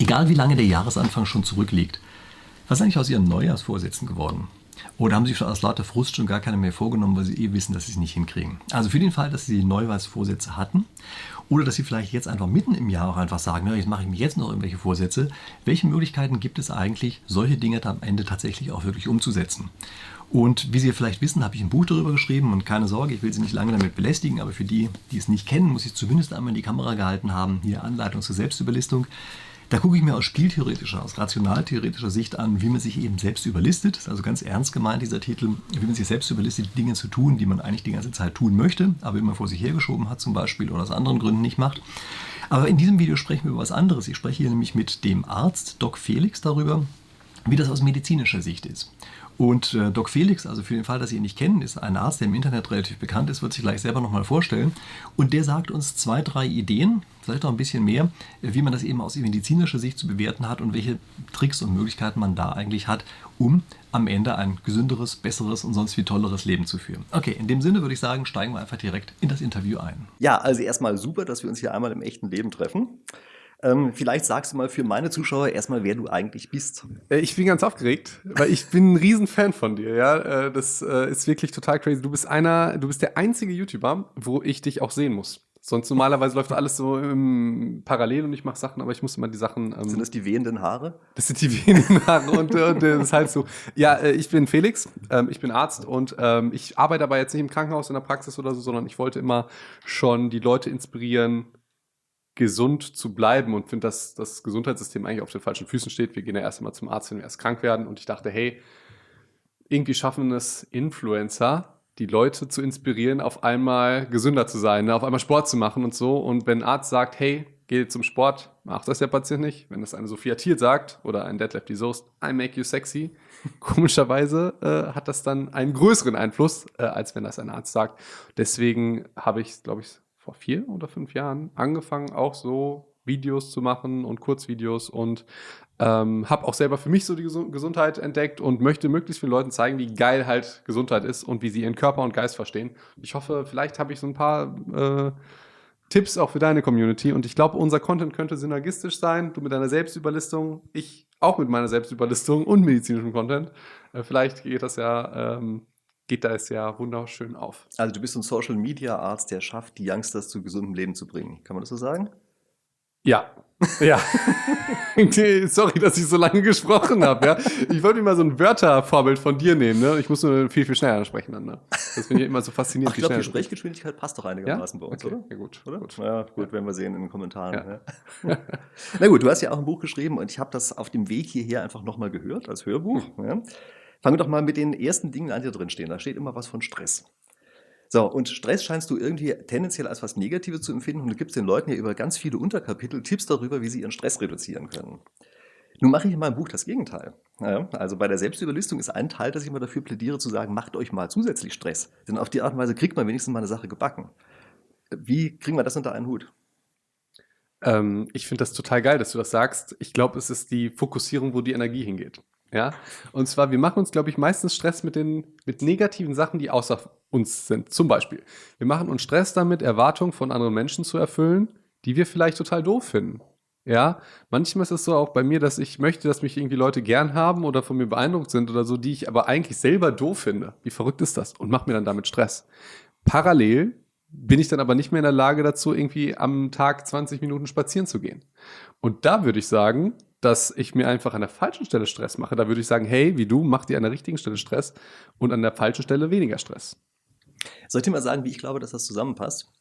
Egal wie lange der Jahresanfang schon zurückliegt, was ist eigentlich aus Ihren Neujahrsvorsätzen geworden? Oder haben Sie schon aus lauter Frust schon gar keine mehr vorgenommen, weil Sie eh wissen, dass Sie es nicht hinkriegen? Also für den Fall, dass Sie Neujahrsvorsätze hatten oder dass Sie vielleicht jetzt einfach mitten im Jahr auch einfach sagen, jetzt mache ich mir jetzt noch irgendwelche Vorsätze. Welche Möglichkeiten gibt es eigentlich, solche Dinge am Ende tatsächlich auch wirklich umzusetzen? Und wie Sie vielleicht wissen, habe ich ein Buch darüber geschrieben und keine Sorge, ich will Sie nicht lange damit belästigen, aber für die, die es nicht kennen, muss ich zumindest einmal in die Kamera gehalten haben, hier Anleitung zur Selbstüberlistung. Da gucke ich mir aus spieltheoretischer, aus rationaltheoretischer Sicht an, wie man sich eben selbst überlistet. Das ist also ganz ernst gemeint, dieser Titel, wie man sich selbst überlistet, Dinge zu tun, die man eigentlich die ganze Zeit tun möchte, aber immer vor sich hergeschoben hat zum Beispiel oder aus anderen Gründen nicht macht. Aber in diesem Video sprechen wir über was anderes. Ich spreche hier nämlich mit dem Arzt Doc Felix darüber, wie das aus medizinischer Sicht ist. Und äh, Doc Felix, also für den Fall, dass Sie ihn nicht kennen, ist ein Arzt, der im Internet relativ bekannt ist, wird sich gleich selber nochmal vorstellen. Und der sagt uns zwei, drei Ideen, vielleicht auch ein bisschen mehr, wie man das eben aus medizinischer Sicht zu bewerten hat und welche Tricks und Möglichkeiten man da eigentlich hat, um am Ende ein gesünderes, besseres und sonst wie tolleres Leben zu führen. Okay, in dem Sinne würde ich sagen, steigen wir einfach direkt in das Interview ein. Ja, also erstmal super, dass wir uns hier einmal im echten Leben treffen. Ähm, vielleicht sagst du mal für meine Zuschauer erstmal, wer du eigentlich bist. Äh, ich bin ganz aufgeregt, weil ich bin ein Riesenfan von dir. Ja, äh, das äh, ist wirklich total crazy. Du bist einer, du bist der einzige YouTuber, wo ich dich auch sehen muss. Sonst normalerweise läuft alles so im parallel und ich mache Sachen, aber ich muss immer die Sachen. Ähm, sind das die wehenden Haare? Das sind die wehenden Haare und, und das ist halt so. Ja, ich bin Felix, ähm, ich bin Arzt und ähm, ich arbeite aber jetzt nicht im Krankenhaus in der Praxis oder so, sondern ich wollte immer schon die Leute inspirieren, gesund zu bleiben und finde, dass das Gesundheitssystem eigentlich auf den falschen Füßen steht. Wir gehen ja erst einmal zum Arzt, wenn wir erst krank werden. Und ich dachte, hey, irgendwie schaffen es Influencer, die Leute zu inspirieren, auf einmal gesünder zu sein, ne? auf einmal Sport zu machen und so. Und wenn ein Arzt sagt, hey, geh zum Sport, macht das der Patient nicht. Wenn das eine Sophia Thiel sagt oder ein Deadlift die Soest, I make you sexy, komischerweise äh, hat das dann einen größeren Einfluss, äh, als wenn das ein Arzt sagt. Deswegen habe ich, glaube ich, vor vier oder fünf Jahren angefangen, auch so Videos zu machen und Kurzvideos und ähm, habe auch selber für mich so die Gesundheit entdeckt und möchte möglichst vielen Leuten zeigen, wie geil halt Gesundheit ist und wie sie ihren Körper und Geist verstehen. Ich hoffe, vielleicht habe ich so ein paar äh, Tipps auch für deine Community und ich glaube, unser Content könnte synergistisch sein. Du mit deiner Selbstüberlistung, ich auch mit meiner Selbstüberlistung und medizinischem Content. Äh, vielleicht geht das ja ähm, geht da es ja wunderschön auf. Also du bist ein Social Media Arzt, der schafft, die Youngsters zu gesundem Leben zu bringen. Kann man das so sagen? Ja. Ja. Sorry, dass ich so lange gesprochen habe. Ja. Ich wollte mir mal so ein Wörtervorbild von dir nehmen. Ne? Ich muss nur viel, viel schneller sprechen dann. Ne? Das finde ich immer so faszinierend. Ach, ich glaube, die Sprechgeschwindigkeit passt doch einigermaßen ja? bei uns, okay. oder? Ja, gut. Oder? Gut, ja, gut ja. werden wir sehen in den Kommentaren. Ja. Na gut, du hast ja auch ein Buch geschrieben und ich habe das auf dem Weg hierher einfach nochmal gehört als Hörbuch. Hm. Fangen wir doch mal mit den ersten Dingen an, die da drin stehen. Da steht immer was von Stress. So, und Stress scheinst du irgendwie tendenziell als was Negatives zu empfinden und du gibst den Leuten ja über ganz viele Unterkapitel Tipps darüber, wie sie ihren Stress reduzieren können. Nun mache ich in meinem Buch das Gegenteil. Also bei der Selbstüberlistung ist ein Teil, dass ich immer dafür plädiere, zu sagen, macht euch mal zusätzlich Stress. Denn auf die Art und Weise kriegt man wenigstens mal eine Sache gebacken. Wie kriegen wir das unter einen Hut? Ähm, ich finde das total geil, dass du das sagst. Ich glaube, es ist die Fokussierung, wo die Energie hingeht. Ja, und zwar, wir machen uns, glaube ich, meistens Stress mit den mit negativen Sachen, die außer uns sind. Zum Beispiel, wir machen uns Stress damit, Erwartungen von anderen Menschen zu erfüllen, die wir vielleicht total doof finden. Ja, manchmal ist es so auch bei mir, dass ich möchte, dass mich irgendwie Leute gern haben oder von mir beeindruckt sind oder so, die ich aber eigentlich selber doof finde. Wie verrückt ist das? Und mache mir dann damit Stress. Parallel bin ich dann aber nicht mehr in der Lage dazu, irgendwie am Tag 20 Minuten spazieren zu gehen. Und da würde ich sagen, dass ich mir einfach an der falschen Stelle Stress mache. Da würde ich sagen, hey, wie du, mach dir an der richtigen Stelle Stress und an der falschen Stelle weniger Stress. Soll ich dir mal sagen, wie ich glaube, dass das zusammenpasst?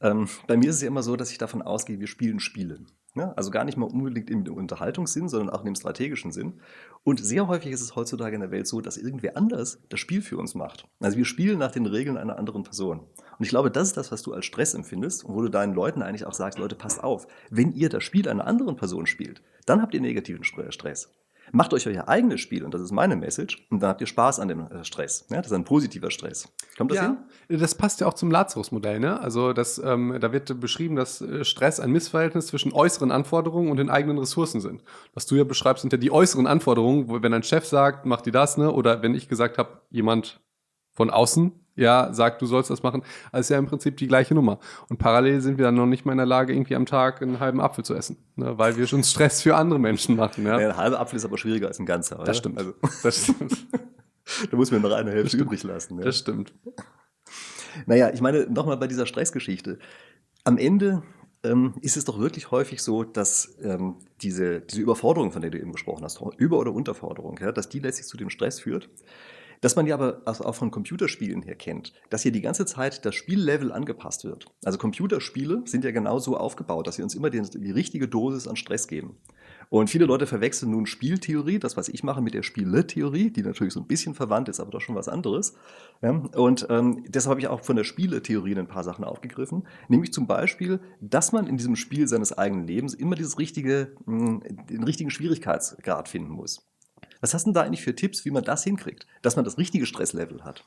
Ähm, bei mir ist es ja immer so, dass ich davon ausgehe, wir spielen Spiele. Ja, also gar nicht mal unbedingt im Unterhaltungssinn, sondern auch dem strategischen Sinn. Und sehr häufig ist es heutzutage in der Welt so, dass irgendwer anders das Spiel für uns macht. Also wir spielen nach den Regeln einer anderen Person. Und ich glaube, das ist das, was du als Stress empfindest und wo du deinen Leuten eigentlich auch sagst, Leute, passt auf, wenn ihr das Spiel einer anderen Person spielt, dann habt ihr negativen Stress. Macht euch euer eigenes Spiel, und das ist meine Message, und dann habt ihr Spaß an dem äh, Stress. Ja, das ist ein positiver Stress. Kommt das ja, hin? Das passt ja auch zum Lazarus-Modell. Ne? Also das, ähm, da wird beschrieben, dass äh, Stress ein Missverhältnis zwischen äußeren Anforderungen und den eigenen Ressourcen sind. Was du ja beschreibst, sind ja die äußeren Anforderungen, wo wenn ein Chef sagt, mach die das, ne? oder wenn ich gesagt habe, jemand von außen ja, sagt, du sollst das machen, also ist ja im Prinzip die gleiche Nummer. Und parallel sind wir dann noch nicht mal in der Lage, irgendwie am Tag einen halben Apfel zu essen, ne? weil wir schon Stress für andere Menschen machen. Ja? ja ein halber Apfel ist aber schwieriger als ein ganzer. Oder? Das stimmt. Also, das stimmt. da muss man noch eine Hälfte übrig lassen. Ja? Das stimmt. Naja, ich meine, nochmal bei dieser Stressgeschichte. Am Ende ähm, ist es doch wirklich häufig so, dass ähm, diese, diese Überforderung, von der du eben gesprochen hast, Über- oder Unterforderung, ja, dass die letztlich zu dem Stress führt. Dass man ja aber auch von Computerspielen her kennt, dass hier die ganze Zeit das Spiellevel angepasst wird. Also Computerspiele sind ja genau so aufgebaut, dass sie uns immer die, die richtige Dosis an Stress geben. Und viele Leute verwechseln nun Spieltheorie, das, was ich mache, mit der Spieletheorie, die natürlich so ein bisschen verwandt ist, aber doch schon was anderes. Und ähm, deshalb habe ich auch von der Spieletheorie ein paar Sachen aufgegriffen. Nämlich zum Beispiel, dass man in diesem Spiel seines eigenen Lebens immer dieses richtige, mh, hm, den richtigen Schwierigkeitsgrad finden muss. Was hast du denn da eigentlich für Tipps, wie man das hinkriegt, dass man das richtige Stresslevel hat?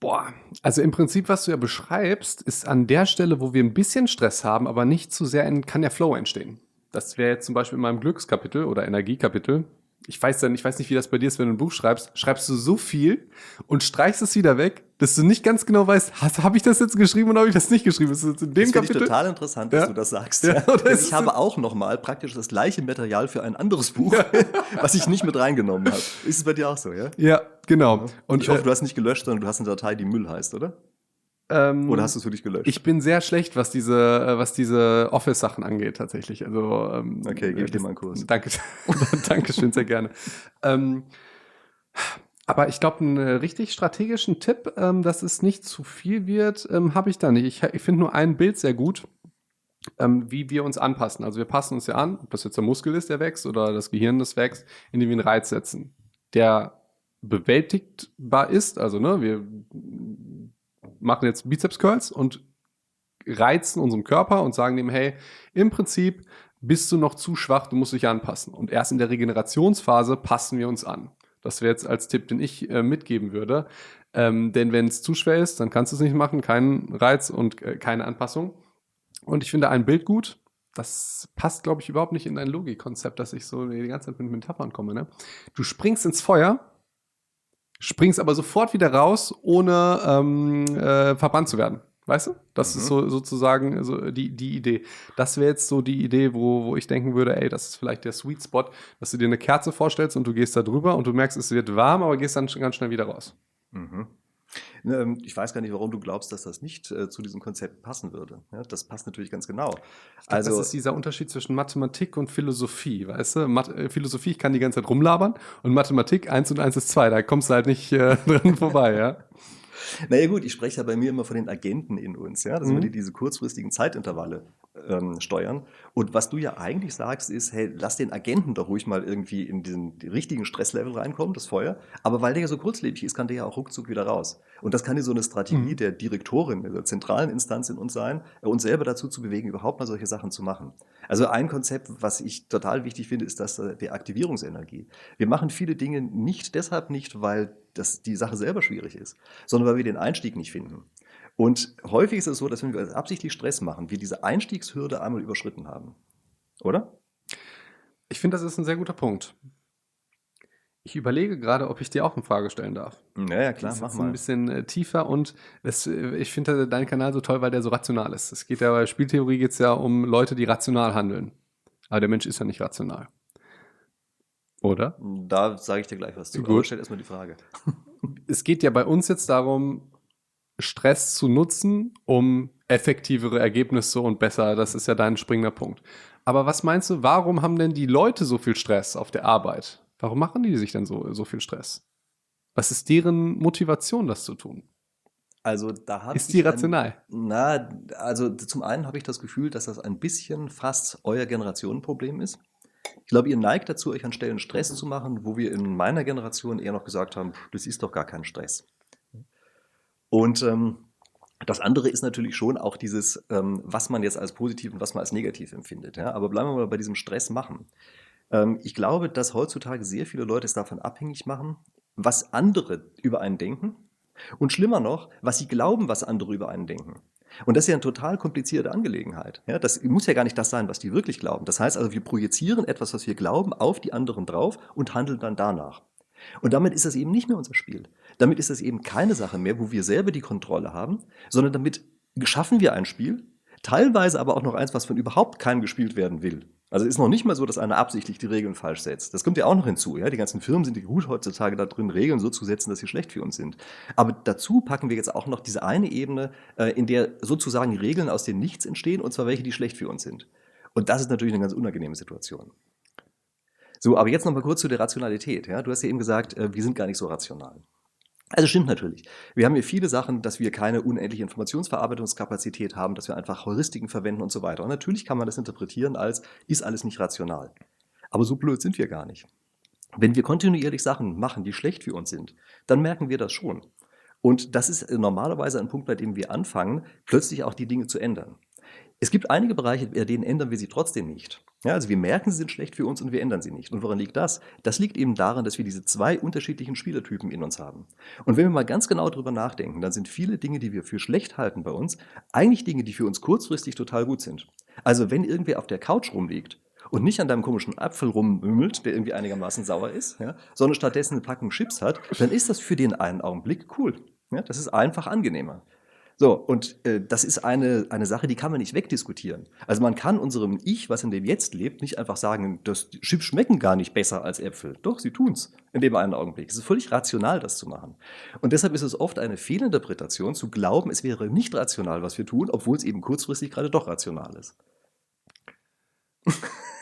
Boah, also im Prinzip, was du ja beschreibst, ist an der Stelle, wo wir ein bisschen Stress haben, aber nicht zu sehr, kann der Flow entstehen. Das wäre jetzt zum Beispiel in meinem Glückskapitel oder Energiekapitel. Ich weiß dann, ich weiß nicht, wie das bei dir ist, wenn du ein Buch schreibst. Schreibst du so viel und streichst es wieder weg, dass du nicht ganz genau weißt, habe ich das jetzt geschrieben oder habe ich das nicht geschrieben? Ist das in dem das Kapitel? Ich total interessant, dass ja? du das sagst. Ja, ich habe auch nochmal praktisch das gleiche Material für ein anderes Buch, was ich nicht mit reingenommen habe. Ist es bei dir auch so, ja? Ja, genau. Und ich hoffe, äh, du hast nicht gelöscht, sondern du hast eine Datei, die Müll heißt, oder? Ähm, Oder hast du es für dich gelöscht? Ich bin sehr schlecht, was diese, äh, was diese Office-Sachen angeht, tatsächlich. Also, ähm, okay, gebe ich dir mal einen Kurs. Danke, Dankeschön, sehr gerne. Ähm, aber ich glaube, einen richtig strategischen Tipp, ähm, dass es nicht zu viel wird, ähm, habe ich da nicht. Ich, ich finde nur ein Bild sehr gut, ähm, wie wir uns anpassen. Also wir passen uns ja an, ob das jetzt der Muskel ist, der wächst, oder das Gehirn, das wächst, indem wir einen Reiz setzen, der bewältigbar ist. Also ne, wir machen jetzt Bizeps Curls und reizen unserem Körper und sagen dem, hey, im Prinzip bist du noch zu schwach, du musst dich anpassen. Und erst in der Regenerationsphase passen wir uns an. Das wäre jetzt als Tipp, den ich äh, mitgeben würde. Ähm, denn wenn es zu schwer ist, dann kannst du es nicht machen, keinen Reiz und äh, keine Anpassung. Und ich finde ein Bild gut. Das passt, glaube ich, überhaupt nicht in dein Logikkonzept, dass ich so die ganze Zeit mit Metaphern komme. Ne? Du springst ins Feuer springst aber sofort wieder raus, ohne ähm, äh, verbannt zu werden. Weißt du? Das mhm. ist so sozusagen so die, die Idee. Das wäre jetzt so die Idee, wo, wo ich denken würde, ey, das ist vielleicht der Sweet Spot, dass du dir eine Kerze vorstellst und du gehst da drüber und du merkst, es wird warm, aber gehst dann ganz schnell wieder raus. Mhm. Ähm, ich weiß gar nicht, warum du glaubst, dass das nicht äh, zu diesem Konzept passen würde. Das passt natürlich ganz genau. Glaub, also, das ist dieser Unterschied zwischen Mathematik und Philosophie, weißt du? Math äh, Philosophie, ich kann die ganze Zeit rumlabern und Mathematik, eins und eins ist zwei, da kommst du halt nicht äh, dran vorbei, ja. Naja gut, ich spreche ja bei mir immer von den Agenten in uns, ja, dass mhm. wir diese kurzfristigen Zeitintervalle ähm, steuern. Und was du ja eigentlich sagst, ist, hey, lass den Agenten doch ruhig mal irgendwie in diesen richtigen Stresslevel reinkommen, das Feuer. Aber weil der ja so kurzlebig ist, kann der ja auch ruckzuck wieder raus. Und das kann ja so eine Strategie mhm. der Direktorin, der zentralen Instanz in uns sein, uns selber dazu zu bewegen, überhaupt mal solche Sachen zu machen. Also ein Konzept, was ich total wichtig finde, ist das der Aktivierungsenergie. Wir machen viele Dinge nicht deshalb nicht, weil das die Sache selber schwierig ist, sondern weil wir den Einstieg nicht finden. Und häufig ist es so, dass wenn wir absichtlich Stress machen, wir diese Einstiegshürde einmal überschritten haben. Oder? Ich finde, das ist ein sehr guter Punkt. Ich überlege gerade, ob ich dir auch eine Frage stellen darf. Ja, ja klar, mach mal. ein bisschen äh, tiefer und das, äh, ich finde deinen Kanal so toll, weil der so rational ist. Es geht ja bei Spieltheorie geht es ja um Leute, die rational handeln. Aber der Mensch ist ja nicht rational. Oder? Da sage ich dir gleich was zu. Gut. Aber stell erstmal die Frage. Es geht ja bei uns jetzt darum, Stress zu nutzen, um effektivere Ergebnisse und besser, das ist ja dein springender Punkt. Aber was meinst du, warum haben denn die Leute so viel Stress auf der Arbeit? Warum machen die sich denn so, so viel Stress? Was ist deren Motivation, das zu tun? Also da habe Ist die rational? Ein, na, also zum einen habe ich das Gefühl, dass das ein bisschen fast euer Generationenproblem ist. Ich glaube, ihr neigt dazu, euch an Stellen Stress zu machen, wo wir in meiner Generation eher noch gesagt haben, das ist doch gar kein Stress. Und ähm, das andere ist natürlich schon auch dieses, ähm, was man jetzt als positiv und was man als negativ empfindet. Ja? Aber bleiben wir mal bei diesem Stress machen. Ähm, ich glaube, dass heutzutage sehr viele Leute es davon abhängig machen, was andere über einen denken. Und schlimmer noch, was sie glauben, was andere über einen denken. Und das ist ja eine total komplizierte Angelegenheit. Ja, das muss ja gar nicht das sein, was die wirklich glauben. Das heißt also, wir projizieren etwas, was wir glauben, auf die anderen drauf und handeln dann danach. Und damit ist das eben nicht mehr unser Spiel. Damit ist es eben keine Sache mehr, wo wir selber die Kontrolle haben, sondern damit schaffen wir ein Spiel, teilweise aber auch noch eins, was von überhaupt keinem gespielt werden will. Also ist noch nicht mal so, dass einer absichtlich die Regeln falsch setzt. Das kommt ja auch noch hinzu. Ja? Die ganzen Firmen sind ja gut heutzutage da drin, Regeln so zu setzen, dass sie schlecht für uns sind. Aber dazu packen wir jetzt auch noch diese eine Ebene, äh, in der sozusagen Regeln aus dem Nichts entstehen, und zwar welche, die schlecht für uns sind. Und das ist natürlich eine ganz unangenehme Situation. So, aber jetzt noch mal kurz zu der Rationalität. Ja? Du hast ja eben gesagt, äh, wir sind gar nicht so rational. Also stimmt natürlich. Wir haben hier viele Sachen, dass wir keine unendliche Informationsverarbeitungskapazität haben, dass wir einfach Heuristiken verwenden und so weiter. Und natürlich kann man das interpretieren als, ist alles nicht rational. Aber so blöd sind wir gar nicht. Wenn wir kontinuierlich Sachen machen, die schlecht für uns sind, dann merken wir das schon. Und das ist normalerweise ein Punkt, bei dem wir anfangen, plötzlich auch die Dinge zu ändern. Es gibt einige Bereiche, bei denen ändern wir sie trotzdem nicht. Ja, also wir merken, sie sind schlecht für uns und wir ändern sie nicht. Und woran liegt das? Das liegt eben daran, dass wir diese zwei unterschiedlichen Spielertypen in uns haben. Und wenn wir mal ganz genau darüber nachdenken, dann sind viele Dinge, die wir für schlecht halten bei uns, eigentlich Dinge, die für uns kurzfristig total gut sind. Also wenn irgendwer auf der Couch rumliegt und nicht an deinem komischen Apfel rummümmelt, der irgendwie einigermaßen sauer ist, ja, sondern stattdessen eine Packung Chips hat, dann ist das für den einen Augenblick cool. Ja, das ist einfach angenehmer. So, und äh, das ist eine, eine Sache, die kann man nicht wegdiskutieren. Also man kann unserem Ich, was in dem Jetzt lebt, nicht einfach sagen, dass Chips schmecken gar nicht besser als Äpfel. Doch, sie tun's in dem einen Augenblick. Es ist völlig rational, das zu machen. Und deshalb ist es oft eine Fehlinterpretation, zu glauben, es wäre nicht rational, was wir tun, obwohl es eben kurzfristig gerade doch rational ist.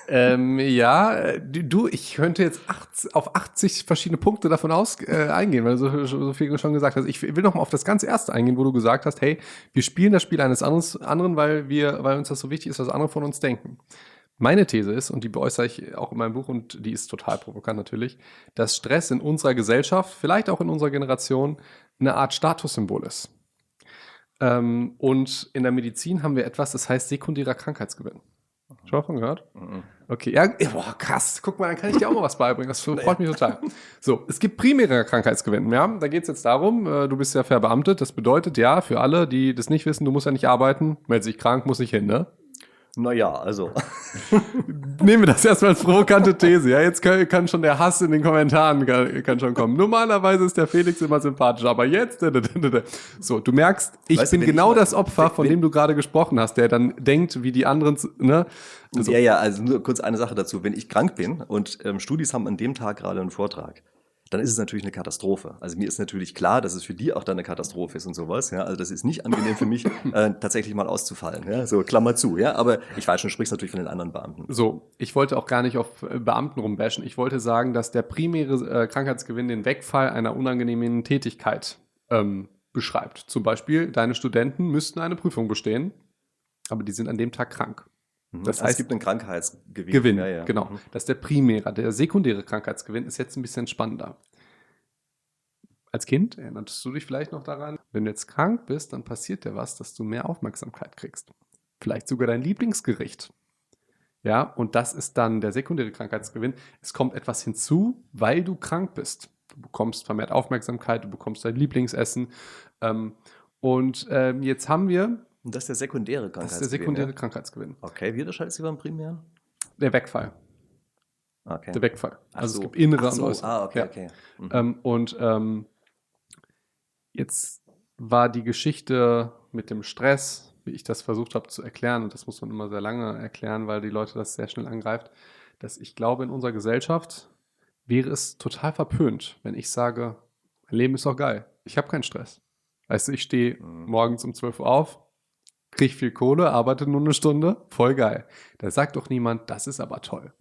Ähm, ja, äh, du, ich könnte jetzt 80, auf 80 verschiedene Punkte davon aus, äh, eingehen, weil du so, so, viel schon gesagt hast. Ich will noch mal auf das ganz erste eingehen, wo du gesagt hast, hey, wir spielen das Spiel eines anderen, weil wir, weil uns das so wichtig ist, was andere von uns denken. Meine These ist, und die beäußere ich auch in meinem Buch, und die ist total provokant natürlich, dass Stress in unserer Gesellschaft, vielleicht auch in unserer Generation, eine Art Statussymbol ist. Ähm, und in der Medizin haben wir etwas, das heißt sekundärer Krankheitsgewinn. Schon davon gehört? Mhm. Okay, ja, boah, krass. Guck mal, dann kann ich dir auch mal was beibringen. Das freut mich total. So, es gibt primäre Krankheitsgewinn. Ja, da geht es jetzt darum, äh, du bist ja verbeamtet. Das bedeutet ja, für alle, die das nicht wissen, du musst ja nicht arbeiten. Meld sich krank, muss nicht hin, ne? Naja, also. Nehmen wir das erstmal als provokante These. Ja, jetzt kann, kann, schon der Hass in den Kommentaren kann, kann, schon kommen. Normalerweise ist der Felix immer sympathisch, aber jetzt. So, du merkst, ich weißt bin du, genau ich das Opfer, von dem du gerade gesprochen hast, der dann denkt, wie die anderen. Ne? Also. Ja, ja, also nur kurz eine Sache dazu. Wenn ich krank bin und ähm, Studis haben an dem Tag gerade einen Vortrag, dann ist es natürlich eine Katastrophe. Also mir ist natürlich klar, dass es für die auch dann eine Katastrophe ist und sowas. Ja? Also das ist nicht angenehm für mich, äh, tatsächlich mal auszufallen. Ja? So, Klammer zu. Ja? Aber ich weiß schon, du sprichst natürlich von den anderen Beamten. So, ich wollte auch gar nicht auf äh, Beamten rumbashen. Ich wollte sagen, dass der primäre äh, Krankheitsgewinn den Wegfall einer unangenehmen Tätigkeit ähm, beschreibt. Zum Beispiel, deine Studenten müssten eine Prüfung bestehen, aber die sind an dem Tag krank. Mhm. Das heißt, es gibt einen Krankheitsgewinn. Gewinn, ja, ja. genau. Mhm. Das ist der primäre. Der sekundäre Krankheitsgewinn ist jetzt ein bisschen spannender. Als Kind erinnerst du dich vielleicht noch daran, wenn du jetzt krank bist, dann passiert dir was, dass du mehr Aufmerksamkeit kriegst. Vielleicht sogar dein Lieblingsgericht. Ja, und das ist dann der sekundäre Krankheitsgewinn. Es kommt etwas hinzu, weil du krank bist. Du bekommst vermehrt Aufmerksamkeit, du bekommst dein Lieblingsessen. Ähm, und ähm, jetzt haben wir und das ist der sekundäre Krankheitsgewinn. Das ist der sekundäre ja? Krankheitsgewinn. Okay, wie unterscheidet sich beim primären? Der Wegfall. Okay. Der Wegfall. Ach also so. es gibt innere so. und äußere. Ah, okay, ja. okay. Mhm. Ähm, und ähm, jetzt war die Geschichte mit dem Stress, wie ich das versucht habe zu erklären, und das muss man immer sehr lange erklären, weil die Leute das sehr schnell angreift, dass ich glaube, in unserer Gesellschaft wäre es total verpönt, wenn ich sage, mein Leben ist doch geil. Ich habe keinen Stress. Weißt du, ich stehe mhm. morgens um 12 Uhr auf, krieg viel Kohle, arbeite nur eine Stunde, voll geil. Da sagt doch niemand, das ist aber toll.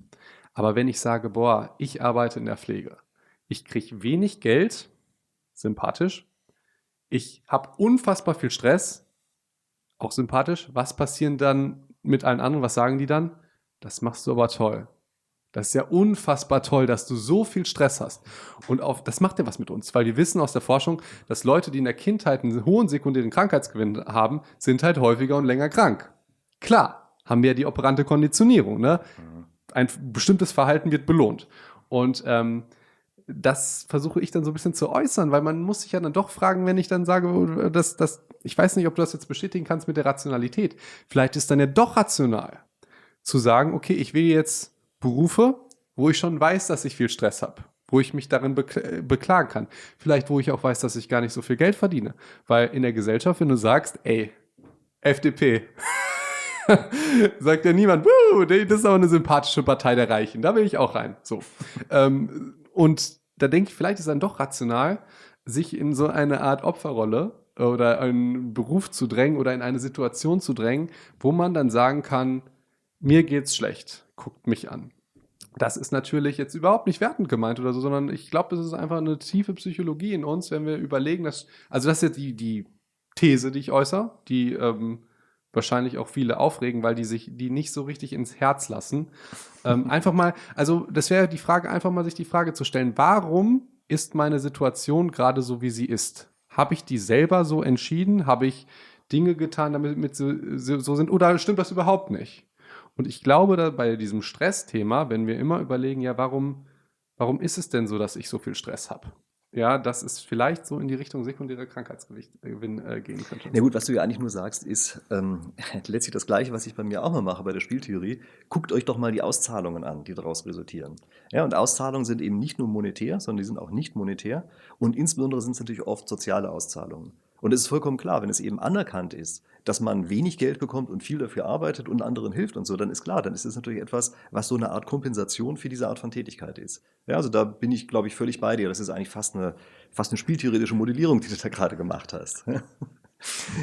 Aber wenn ich sage, boah, ich arbeite in der Pflege, ich krieg wenig Geld, sympathisch, ich habe unfassbar viel Stress, auch sympathisch, was passieren dann mit allen anderen, was sagen die dann? Das machst du aber toll. Das ist ja unfassbar toll, dass du so viel Stress hast. Und auf, das macht ja was mit uns, weil wir wissen aus der Forschung, dass Leute, die in der Kindheit einen hohen sekundären Krankheitsgewinn haben, sind halt häufiger und länger krank. Klar, haben wir ja die operante Konditionierung. Ne? Ein bestimmtes Verhalten wird belohnt. Und ähm, das versuche ich dann so ein bisschen zu äußern, weil man muss sich ja dann doch fragen, wenn ich dann sage, dass, dass ich weiß nicht, ob du das jetzt bestätigen kannst mit der Rationalität. Vielleicht ist dann ja doch rational zu sagen, okay, ich will jetzt Berufe, wo ich schon weiß, dass ich viel Stress habe, wo ich mich darin bekl beklagen kann. Vielleicht, wo ich auch weiß, dass ich gar nicht so viel Geld verdiene. Weil in der Gesellschaft, wenn du sagst, ey, FDP, sagt ja niemand, das ist auch eine sympathische Partei der Reichen, da will ich auch rein. So. ähm, und da denke ich, vielleicht ist dann doch rational, sich in so eine Art Opferrolle oder einen Beruf zu drängen oder in eine Situation zu drängen, wo man dann sagen kann, mir geht's schlecht, guckt mich an. Das ist natürlich jetzt überhaupt nicht wertend gemeint oder so, sondern ich glaube, es ist einfach eine tiefe Psychologie in uns, wenn wir überlegen, dass, also das ist jetzt die, die These, die ich äußere, die ähm, wahrscheinlich auch viele aufregen, weil die sich die nicht so richtig ins Herz lassen. ähm, einfach mal, also das wäre die Frage, einfach mal sich die Frage zu stellen, warum ist meine Situation gerade so, wie sie ist? Habe ich die selber so entschieden? Habe ich Dinge getan, damit sie so sind? Oder stimmt das überhaupt nicht? Und ich glaube, da bei diesem Stressthema, wenn wir immer überlegen, ja, warum, warum ist es denn so, dass ich so viel Stress habe? ja, dass es vielleicht so in die Richtung sekundärer Krankheitsgewinn äh, gehen könnte. Na gut, was du ja eigentlich nur sagst, ist ähm, letztlich das Gleiche, was ich bei mir auch mal mache bei der Spieltheorie. Guckt euch doch mal die Auszahlungen an, die daraus resultieren. Ja, und Auszahlungen sind eben nicht nur monetär, sondern die sind auch nicht monetär. Und insbesondere sind es natürlich oft soziale Auszahlungen. Und es ist vollkommen klar, wenn es eben anerkannt ist, dass man wenig Geld bekommt und viel dafür arbeitet und anderen hilft und so, dann ist klar, dann ist es natürlich etwas, was so eine Art Kompensation für diese Art von Tätigkeit ist. Ja, also da bin ich, glaube ich, völlig bei dir. Das ist eigentlich fast eine, fast eine spieltheoretische Modellierung, die du da gerade gemacht hast.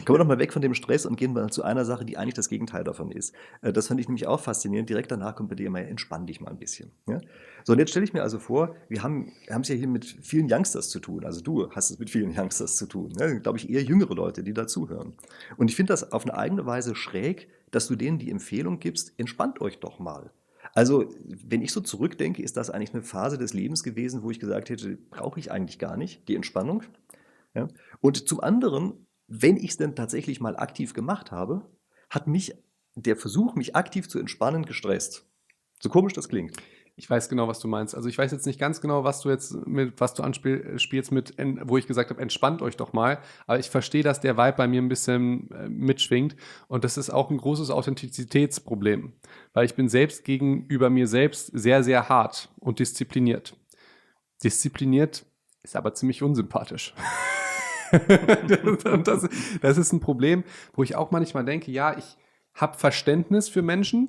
Kommen wir doch mal weg von dem Stress und gehen mal zu einer Sache, die eigentlich das Gegenteil davon ist. Äh, das fand ich nämlich auch faszinierend. Direkt danach kommt bei dir immer, entspann dich mal ein bisschen. Ja? So, und jetzt stelle ich mir also vor, wir haben es ja hier mit vielen Youngsters zu tun. Also du hast es mit vielen Youngsters zu tun. Ja? Glaube ich, eher jüngere Leute, die dazuhören. Und ich finde das auf eine eigene Weise schräg, dass du denen die Empfehlung gibst, entspannt euch doch mal. Also, wenn ich so zurückdenke, ist das eigentlich eine Phase des Lebens gewesen, wo ich gesagt hätte, brauche ich eigentlich gar nicht, die Entspannung. Ja? Und zum anderen wenn ich es denn tatsächlich mal aktiv gemacht habe, hat mich der Versuch, mich aktiv zu entspannen, gestresst. So komisch das klingt. Ich weiß genau, was du meinst. Also ich weiß jetzt nicht ganz genau, was du jetzt mit, was du anspielst mit, wo ich gesagt habe, entspannt euch doch mal. Aber ich verstehe, dass der Vibe bei mir ein bisschen äh, mitschwingt. Und das ist auch ein großes Authentizitätsproblem. Weil ich bin selbst gegenüber mir selbst sehr, sehr hart und diszipliniert. Diszipliniert ist aber ziemlich unsympathisch. das, das ist ein Problem, wo ich auch manchmal denke, ja, ich habe Verständnis für Menschen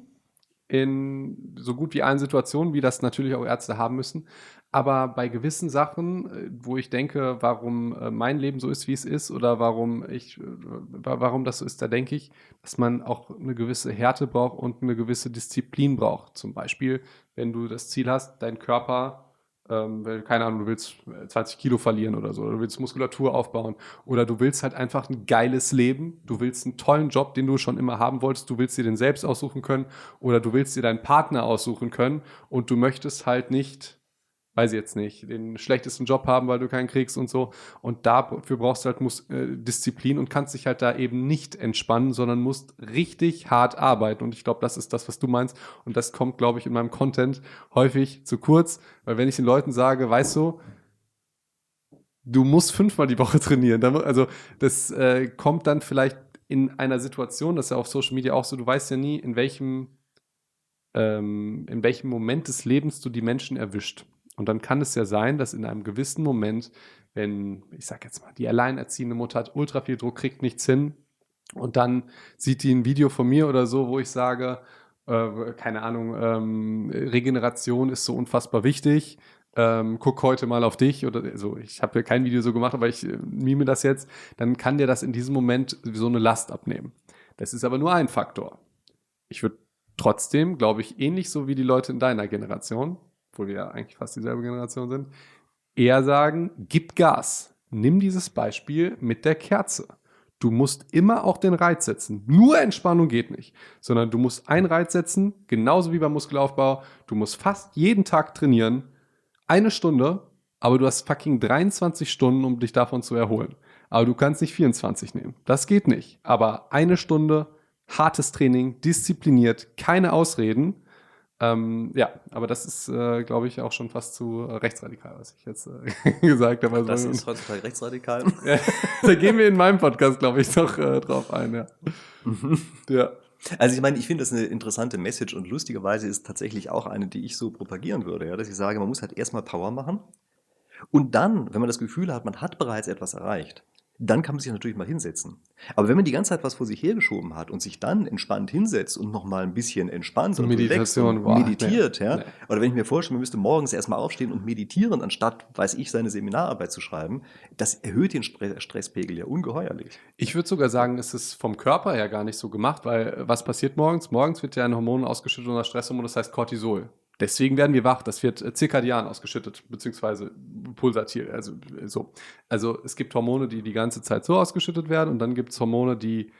in so gut wie allen Situationen, wie das natürlich auch Ärzte haben müssen. Aber bei gewissen Sachen, äh, wo ich denke, warum äh, mein Leben so ist, wie es ist, oder warum ich, äh, warum das so ist, da denke ich, dass man auch eine gewisse Härte braucht und eine gewisse Disziplin braucht. Zum Beispiel, wenn du das Ziel hast, deinen Körper ähm, weil, keine Ahnung, du willst 20 äh, Kilo verlieren oder so, oder du willst Muskulatur aufbauen, oder du willst halt einfach ein geiles Leben, du willst einen tollen Job, den du schon immer haben wolltest, du willst dir den selbst aussuchen können, oder du willst dir deinen Partner aussuchen können und du möchtest halt nicht weiß ich jetzt nicht, den schlechtesten Job haben, weil du keinen kriegst und so. Und dafür brauchst du halt Mus äh, Disziplin und kannst dich halt da eben nicht entspannen, sondern musst richtig hart arbeiten. Und ich glaube, das ist das, was du meinst. Und das kommt, glaube ich, in meinem Content häufig zu kurz, weil wenn ich den Leuten sage, weißt du, du musst fünfmal die Woche trainieren. Also das äh, kommt dann vielleicht in einer Situation, das ist ja auf Social Media auch so, du weißt ja nie, in welchem, ähm, in welchem Moment des Lebens du die Menschen erwischt. Und dann kann es ja sein, dass in einem gewissen Moment, wenn, ich sag jetzt mal, die alleinerziehende Mutter hat ultra viel Druck, kriegt nichts hin und dann sieht die ein Video von mir oder so, wo ich sage, äh, keine Ahnung, ähm, Regeneration ist so unfassbar wichtig. Ähm, guck heute mal auf dich oder also ich habe ja kein Video so gemacht, aber ich äh, mime das jetzt, dann kann dir das in diesem Moment so eine Last abnehmen. Das ist aber nur ein Faktor. Ich würde trotzdem, glaube ich, ähnlich so wie die Leute in deiner Generation, obwohl wir ja eigentlich fast dieselbe Generation sind, eher sagen, gib Gas. Nimm dieses Beispiel mit der Kerze. Du musst immer auch den Reiz setzen. Nur Entspannung geht nicht, sondern du musst einen Reiz setzen, genauso wie beim Muskelaufbau. Du musst fast jeden Tag trainieren, eine Stunde, aber du hast fucking 23 Stunden, um dich davon zu erholen. Aber du kannst nicht 24 nehmen. Das geht nicht. Aber eine Stunde, hartes Training, diszipliniert, keine Ausreden ähm, ja, aber das ist, äh, glaube ich, auch schon fast zu äh, rechtsradikal, was ich jetzt äh, gesagt habe. Also, das ist heutzutage rechtsradikal. da gehen wir in meinem Podcast, glaube ich, noch äh, drauf ein, ja. Mhm. ja. Also ich meine, ich finde das eine interessante Message und lustigerweise ist tatsächlich auch eine, die ich so propagieren würde, ja, dass ich sage, man muss halt erstmal Power machen und dann, wenn man das Gefühl hat, man hat bereits etwas erreicht, dann kann man sich natürlich mal hinsetzen. Aber wenn man die ganze Zeit was vor sich hergeschoben hat und sich dann entspannt hinsetzt und nochmal ein bisschen entspannt und Meditation, und boah, meditiert, nee, ja, nee. oder wenn ich mir vorstelle, man müsste morgens erstmal aufstehen und meditieren, anstatt, weiß ich, seine Seminararbeit zu schreiben, das erhöht den Stre- Stresspegel ja ungeheuerlich. Ich würde sogar sagen, es ist vom Körper her gar nicht so gemacht, weil äh, was passiert morgens? Morgens wird ja ein Hormon ausgeschüttet, unser Stresshormon, das heißt Cortisol. Deswegen werden wir wach. Das wird äh, zirkadian ausgeschüttet, beziehungsweise pulsatil. Also, äh, so. also es gibt Hormone, die die ganze Zeit so ausgeschüttet werden und dann gibt es Hormone, die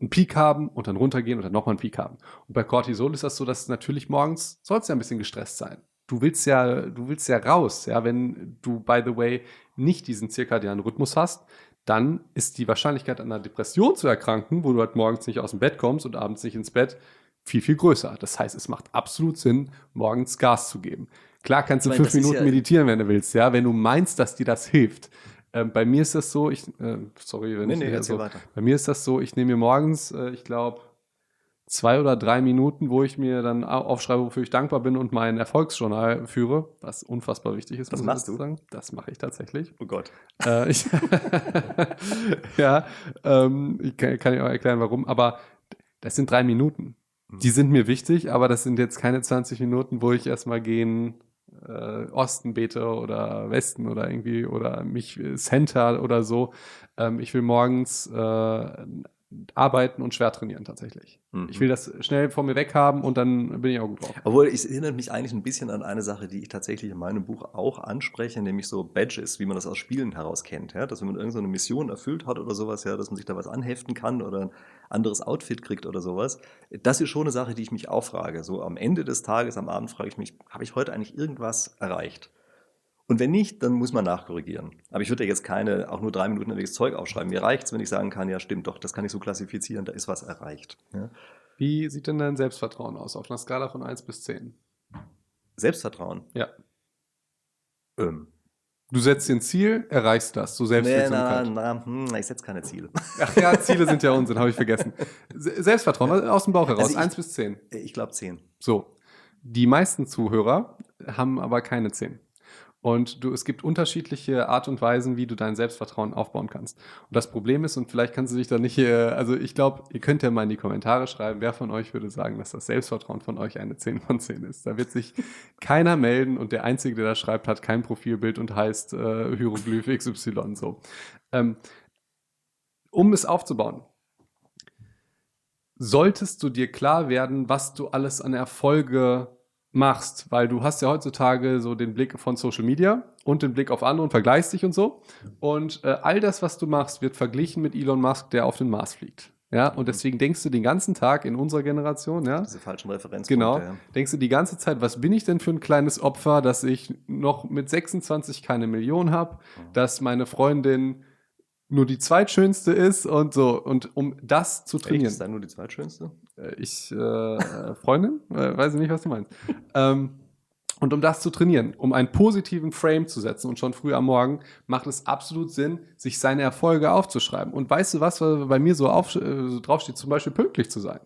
einen Peak haben und dann runtergehen und dann nochmal einen Peak haben. Und bei Cortisol ist das so, dass natürlich morgens sollst ja ein bisschen gestresst sein. Du willst ja, du willst ja raus, ja, wenn du, by the way, nicht diesen zirkadianen Rhythmus hast, dann ist die Wahrscheinlichkeit an einer Depression zu erkranken, wo du halt morgens nicht aus dem Bett kommst und abends nicht ins Bett, viel, viel größer. Das heißt, es macht absolut Sinn, morgens Gas zu geben. Klar kannst du Ich fünf Minuten ja- meditieren, wenn du willst, ja, wenn du meinst, dass dir das hilft. Ähm, bei mir ist das so, ich, äh, sorry, wenn Nee, ich nee, so, weiter. bei mir ist das so, ich nehme mir morgens, äh, ich glaube, zwei oder drei Minuten, wo ich mir dann au- aufschreibe, wofür ich dankbar bin und mein Erfolgsjournal führe, was unfassbar wichtig ist. Das machst du? Sagen. Das mache ich tatsächlich. Oh Gott. Äh, ich ja, ähm, ich kann, kann ich auch erklären, warum, aber das sind drei Minuten. Die sind mir wichtig, aber das sind jetzt keine 20 Minuten, wo ich erstmal gehen äh, Osten bete oder Westen oder irgendwie oder mich äh, center oder so. Ähm, ich will morgens äh, arbeiten und schwer trainieren tatsächlich. Mhm. Ich will das schnell von mir weg haben und dann bin ich auch gut drauf. Obwohl, es erinnert mich eigentlich ein bisschen an eine Sache, die ich tatsächlich in meinem Buch auch anspreche, nämlich so Badges, wie man das aus Spielen heraus kennt. Ja? Dass wenn man irgendeine so Mission erfüllt hat oder sowas, ja, dass man sich da was anheften kann oder anderes Outfit kriegt oder sowas. Das ist schon eine Sache, die ich mich auch frage. So am Ende des Tages, am Abend frage ich mich, habe ich heute eigentlich irgendwas erreicht? Und wenn nicht, dann muss man nachkorrigieren. Aber ich würde ja jetzt keine, auch nur drei Minuten unterwegs Zeug aufschreiben. Mir reicht es, wenn ich sagen kann, ja stimmt doch, das kann ich so klassifizieren, da ist was erreicht. Ja? Wie sieht denn dein Selbstvertrauen aus auf einer Skala von 1 bis 10? Selbstvertrauen. Ja. Ähm, Du setzt dir ein Ziel, erreichst das, so Nee, Selbstwirksamkeit. na, na, hm, ich setze keine Ziele. Ach ja, Ziele sind ja Unsinn, habe ich vergessen. Se- Selbstvertrauen, was- aus dem Bauch heraus, Also ich- 1 bis 10. Ich glaube zehn. So. Die meisten Zuhörer haben aber keine 10. Und du, es gibt unterschiedliche Art und Weisen, wie du dein Selbstvertrauen aufbauen kannst. Und das Problem ist, und vielleicht kannst du dich da nicht, äh, also ich glaube, ihr könnt ja mal in die Kommentare schreiben, wer von euch würde sagen, dass das Selbstvertrauen von euch eine 10 von 10 ist. Da wird sich keiner melden und der Einzige, der das schreibt, hat kein Profilbild und heißt äh, Hieroglyph XY so. Ähm, um es aufzubauen, solltest du dir klar werden, was du alles an Erfolge machst, weil du hast ja heutzutage so den Blick von Social Media und den Blick auf andere und vergleichst dich und so. Und äh, all das, was du machst, wird verglichen mit Elon Musk, der auf den Mars fliegt. Ja, und deswegen denkst du den ganzen Tag in unserer Generation, ja, Diese falschen Referenzpunkte. Genau. Ja. Denkst du die ganze Zeit, was bin ich denn für ein kleines Opfer, dass ich noch mit 26 keine Million habe, dass meine Freundin nur die zweitschönste ist und so. Und um das zu Echt? trainieren. Ist dann nur die zweitschönste? Äh, Ich, äh, Freundin? Äh, weiß ich nicht, was du meinst. ähm, und um das zu trainieren, um einen positiven Frame zu setzen und schon früh am Morgen, macht es absolut Sinn, sich seine Erfolge aufzuschreiben. Und weißt du was, was bei mir so, auf, äh, so draufsteht, zum Beispiel pünktlich zu sein?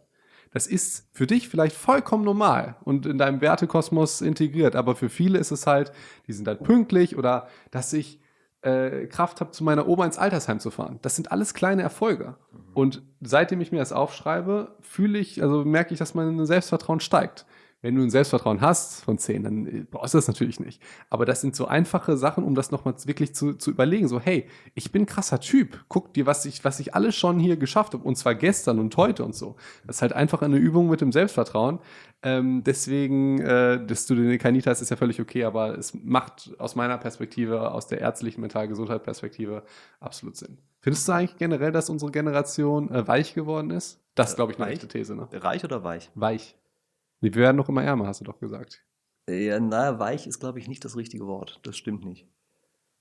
Das ist für dich vielleicht vollkommen normal und in deinem Wertekosmos integriert, aber für viele ist es halt, die sind halt pünktlich oder dass ich äh, Kraft habe, zu meiner Oma ins Altersheim zu fahren. Das sind alles kleine Erfolge. Und seitdem ich mir das aufschreibe, fühle ich, also merke ich, dass mein Selbstvertrauen steigt. Wenn du ein Selbstvertrauen hast von 10, dann äh, brauchst du das natürlich nicht. Aber das sind so einfache Sachen, um das nochmal wirklich zu, zu überlegen. So, hey, ich bin ein krasser Typ. Guck dir, was ich, was ich alles schon hier geschafft habe. Und zwar gestern und heute und so. Das ist halt einfach eine Übung mit dem Selbstvertrauen. Ähm, deswegen, äh, dass du den Kanita hast, ist ja völlig okay, aber es macht aus meiner Perspektive, aus der ärztlichen Mentalgesundheit-Perspektive absolut Sinn. Findest du eigentlich generell, dass unsere Generation äh, weich geworden ist? Das ist, glaube ich, eine echte These, ne? Reich oder weich? Weich. Wir werden noch immer ärmer, hast du doch gesagt. Ja, na, weich ist, glaube ich, nicht das richtige Wort. Das stimmt nicht.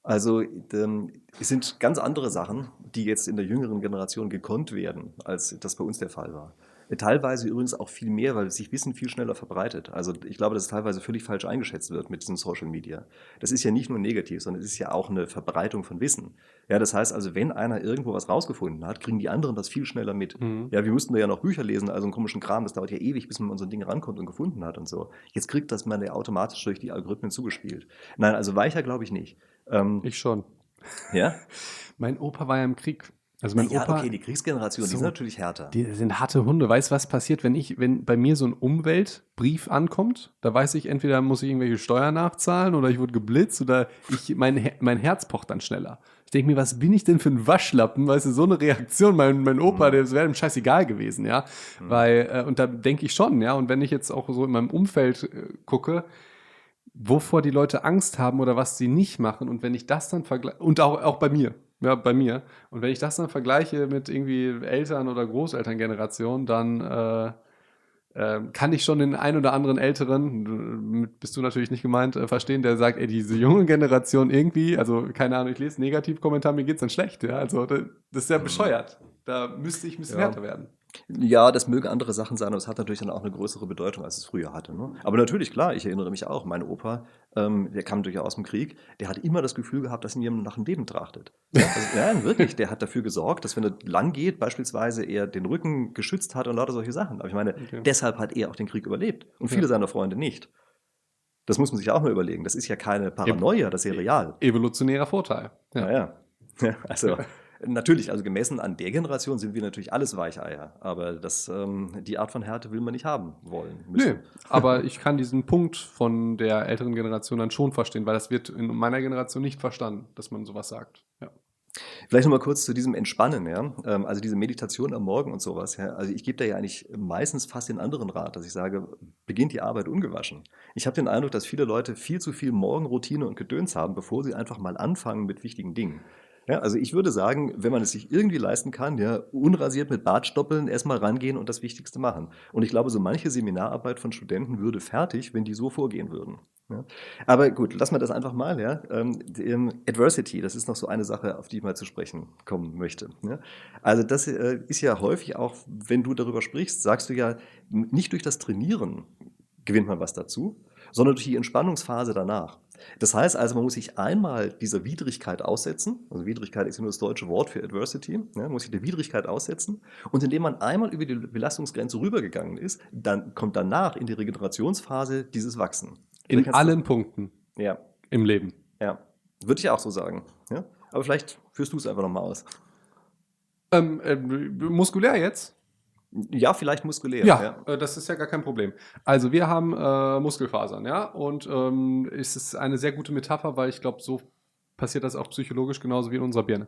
Also ähm, es sind ganz andere Sachen, die jetzt in der jüngeren Generation gekonnt werden, als das bei uns der Fall war. Teilweise übrigens auch viel mehr, weil sich Wissen viel schneller verbreitet. Also ich glaube, dass es teilweise völlig falsch eingeschätzt wird mit diesen Social Media. Das ist ja nicht nur negativ, sondern es ist ja auch eine Verbreitung von Wissen. Ja, das heißt also, wenn einer irgendwo was rausgefunden hat, kriegen die anderen das viel schneller mit. Mhm. Ja, wir mussten da ja noch Bücher lesen, also einen komischen Kram, das dauert ja ewig, bis man an so ein Ding rankommt und gefunden hat und so. Jetzt kriegt das man ja automatisch durch die Algorithmen zugespielt. Nein, also weicher glaube ich nicht. Ähm, ich schon. Ja? mein Opa war ja im Krieg. Also mein ja, Opa, okay, die Kriegsgeneration, so, die sind natürlich härter. Die sind harte Hunde. Weißt du, was passiert, wenn ich, wenn bei mir so ein Umweltbrief ankommt? Da weiß ich, entweder muss ich irgendwelche Steuern nachzahlen oder ich wurde geblitzt oder ich, mein, mein Herz pocht dann schneller. Ich denke mir, was bin ich denn für ein Waschlappen? Weißt du, so eine Reaktion, mein, mein Opa, mhm. der wäre ihm scheißegal gewesen, ja. Mhm. Weil, äh, und da denke ich schon, ja. Und wenn ich jetzt auch so in meinem Umfeld äh, gucke, wovor die Leute Angst haben oder was sie nicht machen. Und wenn ich das dann vergleiche, und auch, auch bei mir, ja, bei mir. Und wenn ich das dann vergleiche mit irgendwie Eltern- oder Großelterngeneration, dann äh, äh, kann ich schon den ein oder anderen Älteren, bist du natürlich nicht gemeint, äh, verstehen, der sagt, ey, diese junge Generation irgendwie, also keine Ahnung, ich lese Negativkommentar, mir geht's dann schlecht, ja. Also das, das ist ja mhm. bescheuert. Da müsste ich ein bisschen ja. härter werden. Ja, das mögen andere Sachen sein, aber es hat natürlich dann auch eine größere Bedeutung, als es früher hatte. Ne? Aber natürlich, klar, ich erinnere mich auch, mein Opa, ähm, der kam durchaus aus dem Krieg, der hat immer das Gefühl gehabt, dass ihn jemand nach dem Leben trachtet. Ja, also, ja, wirklich, der hat dafür gesorgt, dass wenn er lang geht, beispielsweise er den Rücken geschützt hat und lauter solche Sachen. Aber ich meine, okay. deshalb hat er auch den Krieg überlebt und viele ja. seiner Freunde nicht. Das muss man sich auch mal überlegen. Das ist ja keine Paranoia, das ist ja real. Evolutionärer Vorteil. Ja, ja. ja. Also Natürlich, also gemessen an der Generation sind wir natürlich alles Weicheier, aber das, ähm, die Art von Härte will man nicht haben wollen. Müssen. Nee, aber ich kann diesen Punkt von der älteren Generation dann schon verstehen, weil das wird in meiner Generation nicht verstanden, dass man sowas sagt. Ja. Vielleicht nochmal kurz zu diesem Entspannen, ja. Ähm, also diese Meditation am Morgen und sowas, ja. Also ich gebe da ja eigentlich meistens fast den anderen Rat, dass ich sage, beginnt die Arbeit ungewaschen. Ich habe den Eindruck, dass viele Leute viel zu viel Morgenroutine und Gedöns haben, bevor sie einfach mal anfangen mit wichtigen Dingen. Ja, also ich würde sagen, wenn man es sich irgendwie leisten kann, ja, unrasiert mit Bartstoppeln erstmal rangehen und das Wichtigste machen. Und ich glaube, so manche Seminararbeit von Studenten würde fertig, wenn die so vorgehen würden. Ja. Aber gut, lassen wir das einfach mal. Ja. Ähm, Adversity, das ist noch so eine Sache, auf die ich mal zu sprechen kommen möchte. Ja. Also das äh, ist ja häufig auch, wenn du darüber sprichst, sagst du ja, nicht durch das Trainieren gewinnt man was dazu, sondern durch die Entspannungsphase danach. Das heißt also, man muss sich einmal dieser Widrigkeit aussetzen, also Widrigkeit ist ja nur das deutsche Wort für Adversity, ja, man muss sich der Widrigkeit aussetzen und indem man einmal über die Belastungsgrenze rübergegangen ist, dann kommt danach in die Regenerationsphase dieses Wachsen. In allen Punkten ja. im Leben. Ja, würde ich auch so sagen. Ja? Aber vielleicht führst du es einfach nochmal aus. Ähm, äh, muskulär jetzt? Ja, vielleicht muskulär. Ja, ja, äh, das ist ja gar kein Problem. Also wir haben äh, Muskelfasern, ja, und ähm, es ist eine sehr gute Metapher, weil ich glaube, so passiert das auch psychologisch genauso wie in unserer Birne.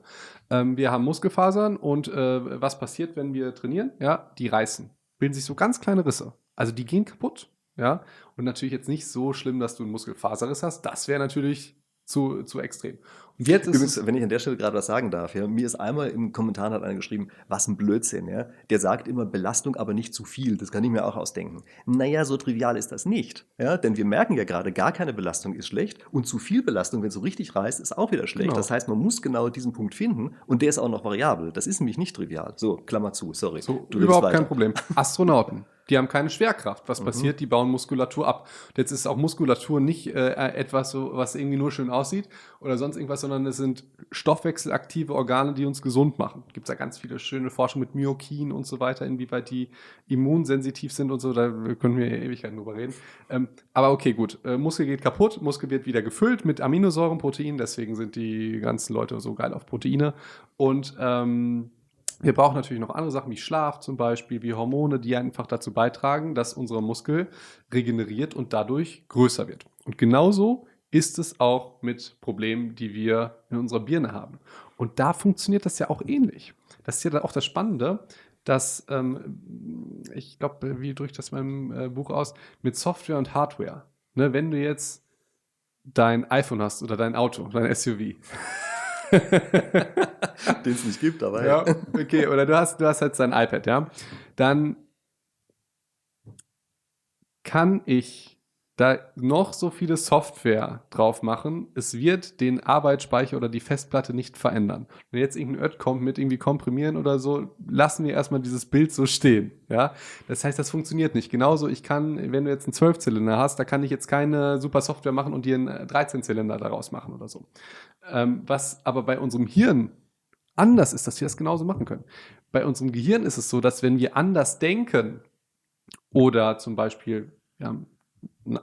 Ähm, wir haben Muskelfasern und äh, was passiert, wenn wir trainieren? Ja, die reißen, bilden sich so ganz kleine Risse. Also die gehen kaputt, ja, und natürlich jetzt nicht so schlimm, dass du einen Muskelfaserriss hast. Das wäre natürlich zu, zu extrem. Und jetzt ist Übrigens, wenn ich an der Stelle gerade was sagen darf, ja, mir ist einmal im Kommentar hat einer geschrieben, was ein Blödsinn, ja. Der sagt immer Belastung, aber nicht zu viel. Das kann ich mir auch ausdenken. Naja, so trivial ist das nicht. Ja, denn wir merken ja gerade, gar keine Belastung ist schlecht und zu viel Belastung, wenn es so richtig reißt, ist auch wieder schlecht. Genau. Das heißt, man muss genau diesen Punkt finden und der ist auch noch variabel. Das ist nämlich nicht trivial. So, Klammer zu, sorry. So, überhaupt kein Problem. Astronauten. Die haben keine Schwerkraft. Was mhm. passiert? Die bauen Muskulatur ab. Und jetzt ist auch Muskulatur nicht äh, etwas, so, was irgendwie nur schön aussieht oder sonst irgendwas, sondern es sind stoffwechselaktive Organe, die uns gesund machen. Gibt es da ganz viele schöne Forschung mit Myokin und so weiter, inwieweit die immunsensitiv sind und so. Da können wir Ewigkeiten drüber reden. Ähm, aber okay, gut. Äh, Muskel geht kaputt. Muskel wird wieder gefüllt mit Aminosäuren, Proteinen. Deswegen sind die ganzen Leute so geil auf Proteine. Und ähm, wir brauchen natürlich noch andere Sachen wie Schlaf zum Beispiel, wie Hormone, die einfach dazu beitragen, dass unser Muskel regeneriert und dadurch größer wird. Und genauso ist es auch mit Problemen, die wir in unserer Birne haben. Und da funktioniert das ja auch ähnlich. Das ist ja dann auch das Spannende, dass, ähm, ich glaube, wie drücke ich das in meinem äh, Buch aus, mit Software und Hardware. Ne, wenn du jetzt dein iPhone hast oder dein Auto, dein SUV, Den es nicht gibt, aber ja. Okay, oder du hast, du hast jetzt dein iPad, ja. Dann kann ich da noch so viele Software drauf machen, es wird den Arbeitsspeicher oder die Festplatte nicht verändern. Wenn jetzt irgendein Ött kommt mit irgendwie komprimieren oder so, lassen wir erstmal dieses Bild so stehen. Ja, das heißt, das funktioniert nicht. Genauso, ich kann, wenn du jetzt einen 12-Zylinder hast, da kann ich jetzt keine super Software machen und dir einen 13-Zylinder daraus machen oder so. Ähm, was aber bei unserem Hirn anders ist, dass wir das genauso machen können. Bei unserem Gehirn ist es so, dass wenn wir anders denken oder zum Beispiel ja,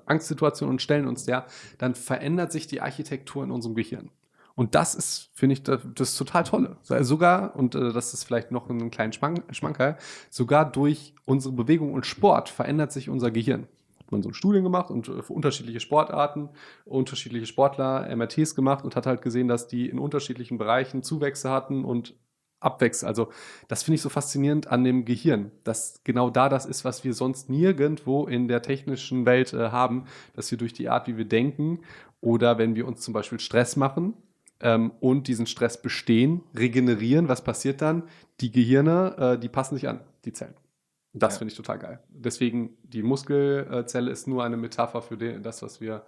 Angstsituation und stellen uns der, dann verändert sich die Architektur in unserem Gehirn. Und das ist, finde ich, das, das, total tolle. Sogar, und äh, das ist vielleicht noch ein kleiner Schmankerl, sogar durch unsere Bewegung und Sport verändert sich unser Gehirn. Hat man so Studien gemacht und äh, für unterschiedliche Sportarten, unterschiedliche Sportler MRTs gemacht und hat halt gesehen, dass die in unterschiedlichen Bereichen Zuwächse hatten und abwächst. Also das finde ich so faszinierend an dem Gehirn, dass genau da das ist, was wir sonst nirgendwo in der technischen Welt äh, haben, dass wir durch die Art, wie wir denken oder wenn wir uns zum Beispiel Stress machen ähm, und diesen Stress bestehen, regenerieren, was passiert dann? Die Gehirne, äh, die passen sich an, die Zellen. Das ja. finde ich total geil. Deswegen, die Muskelzelle ist nur eine Metapher für den, das, was wir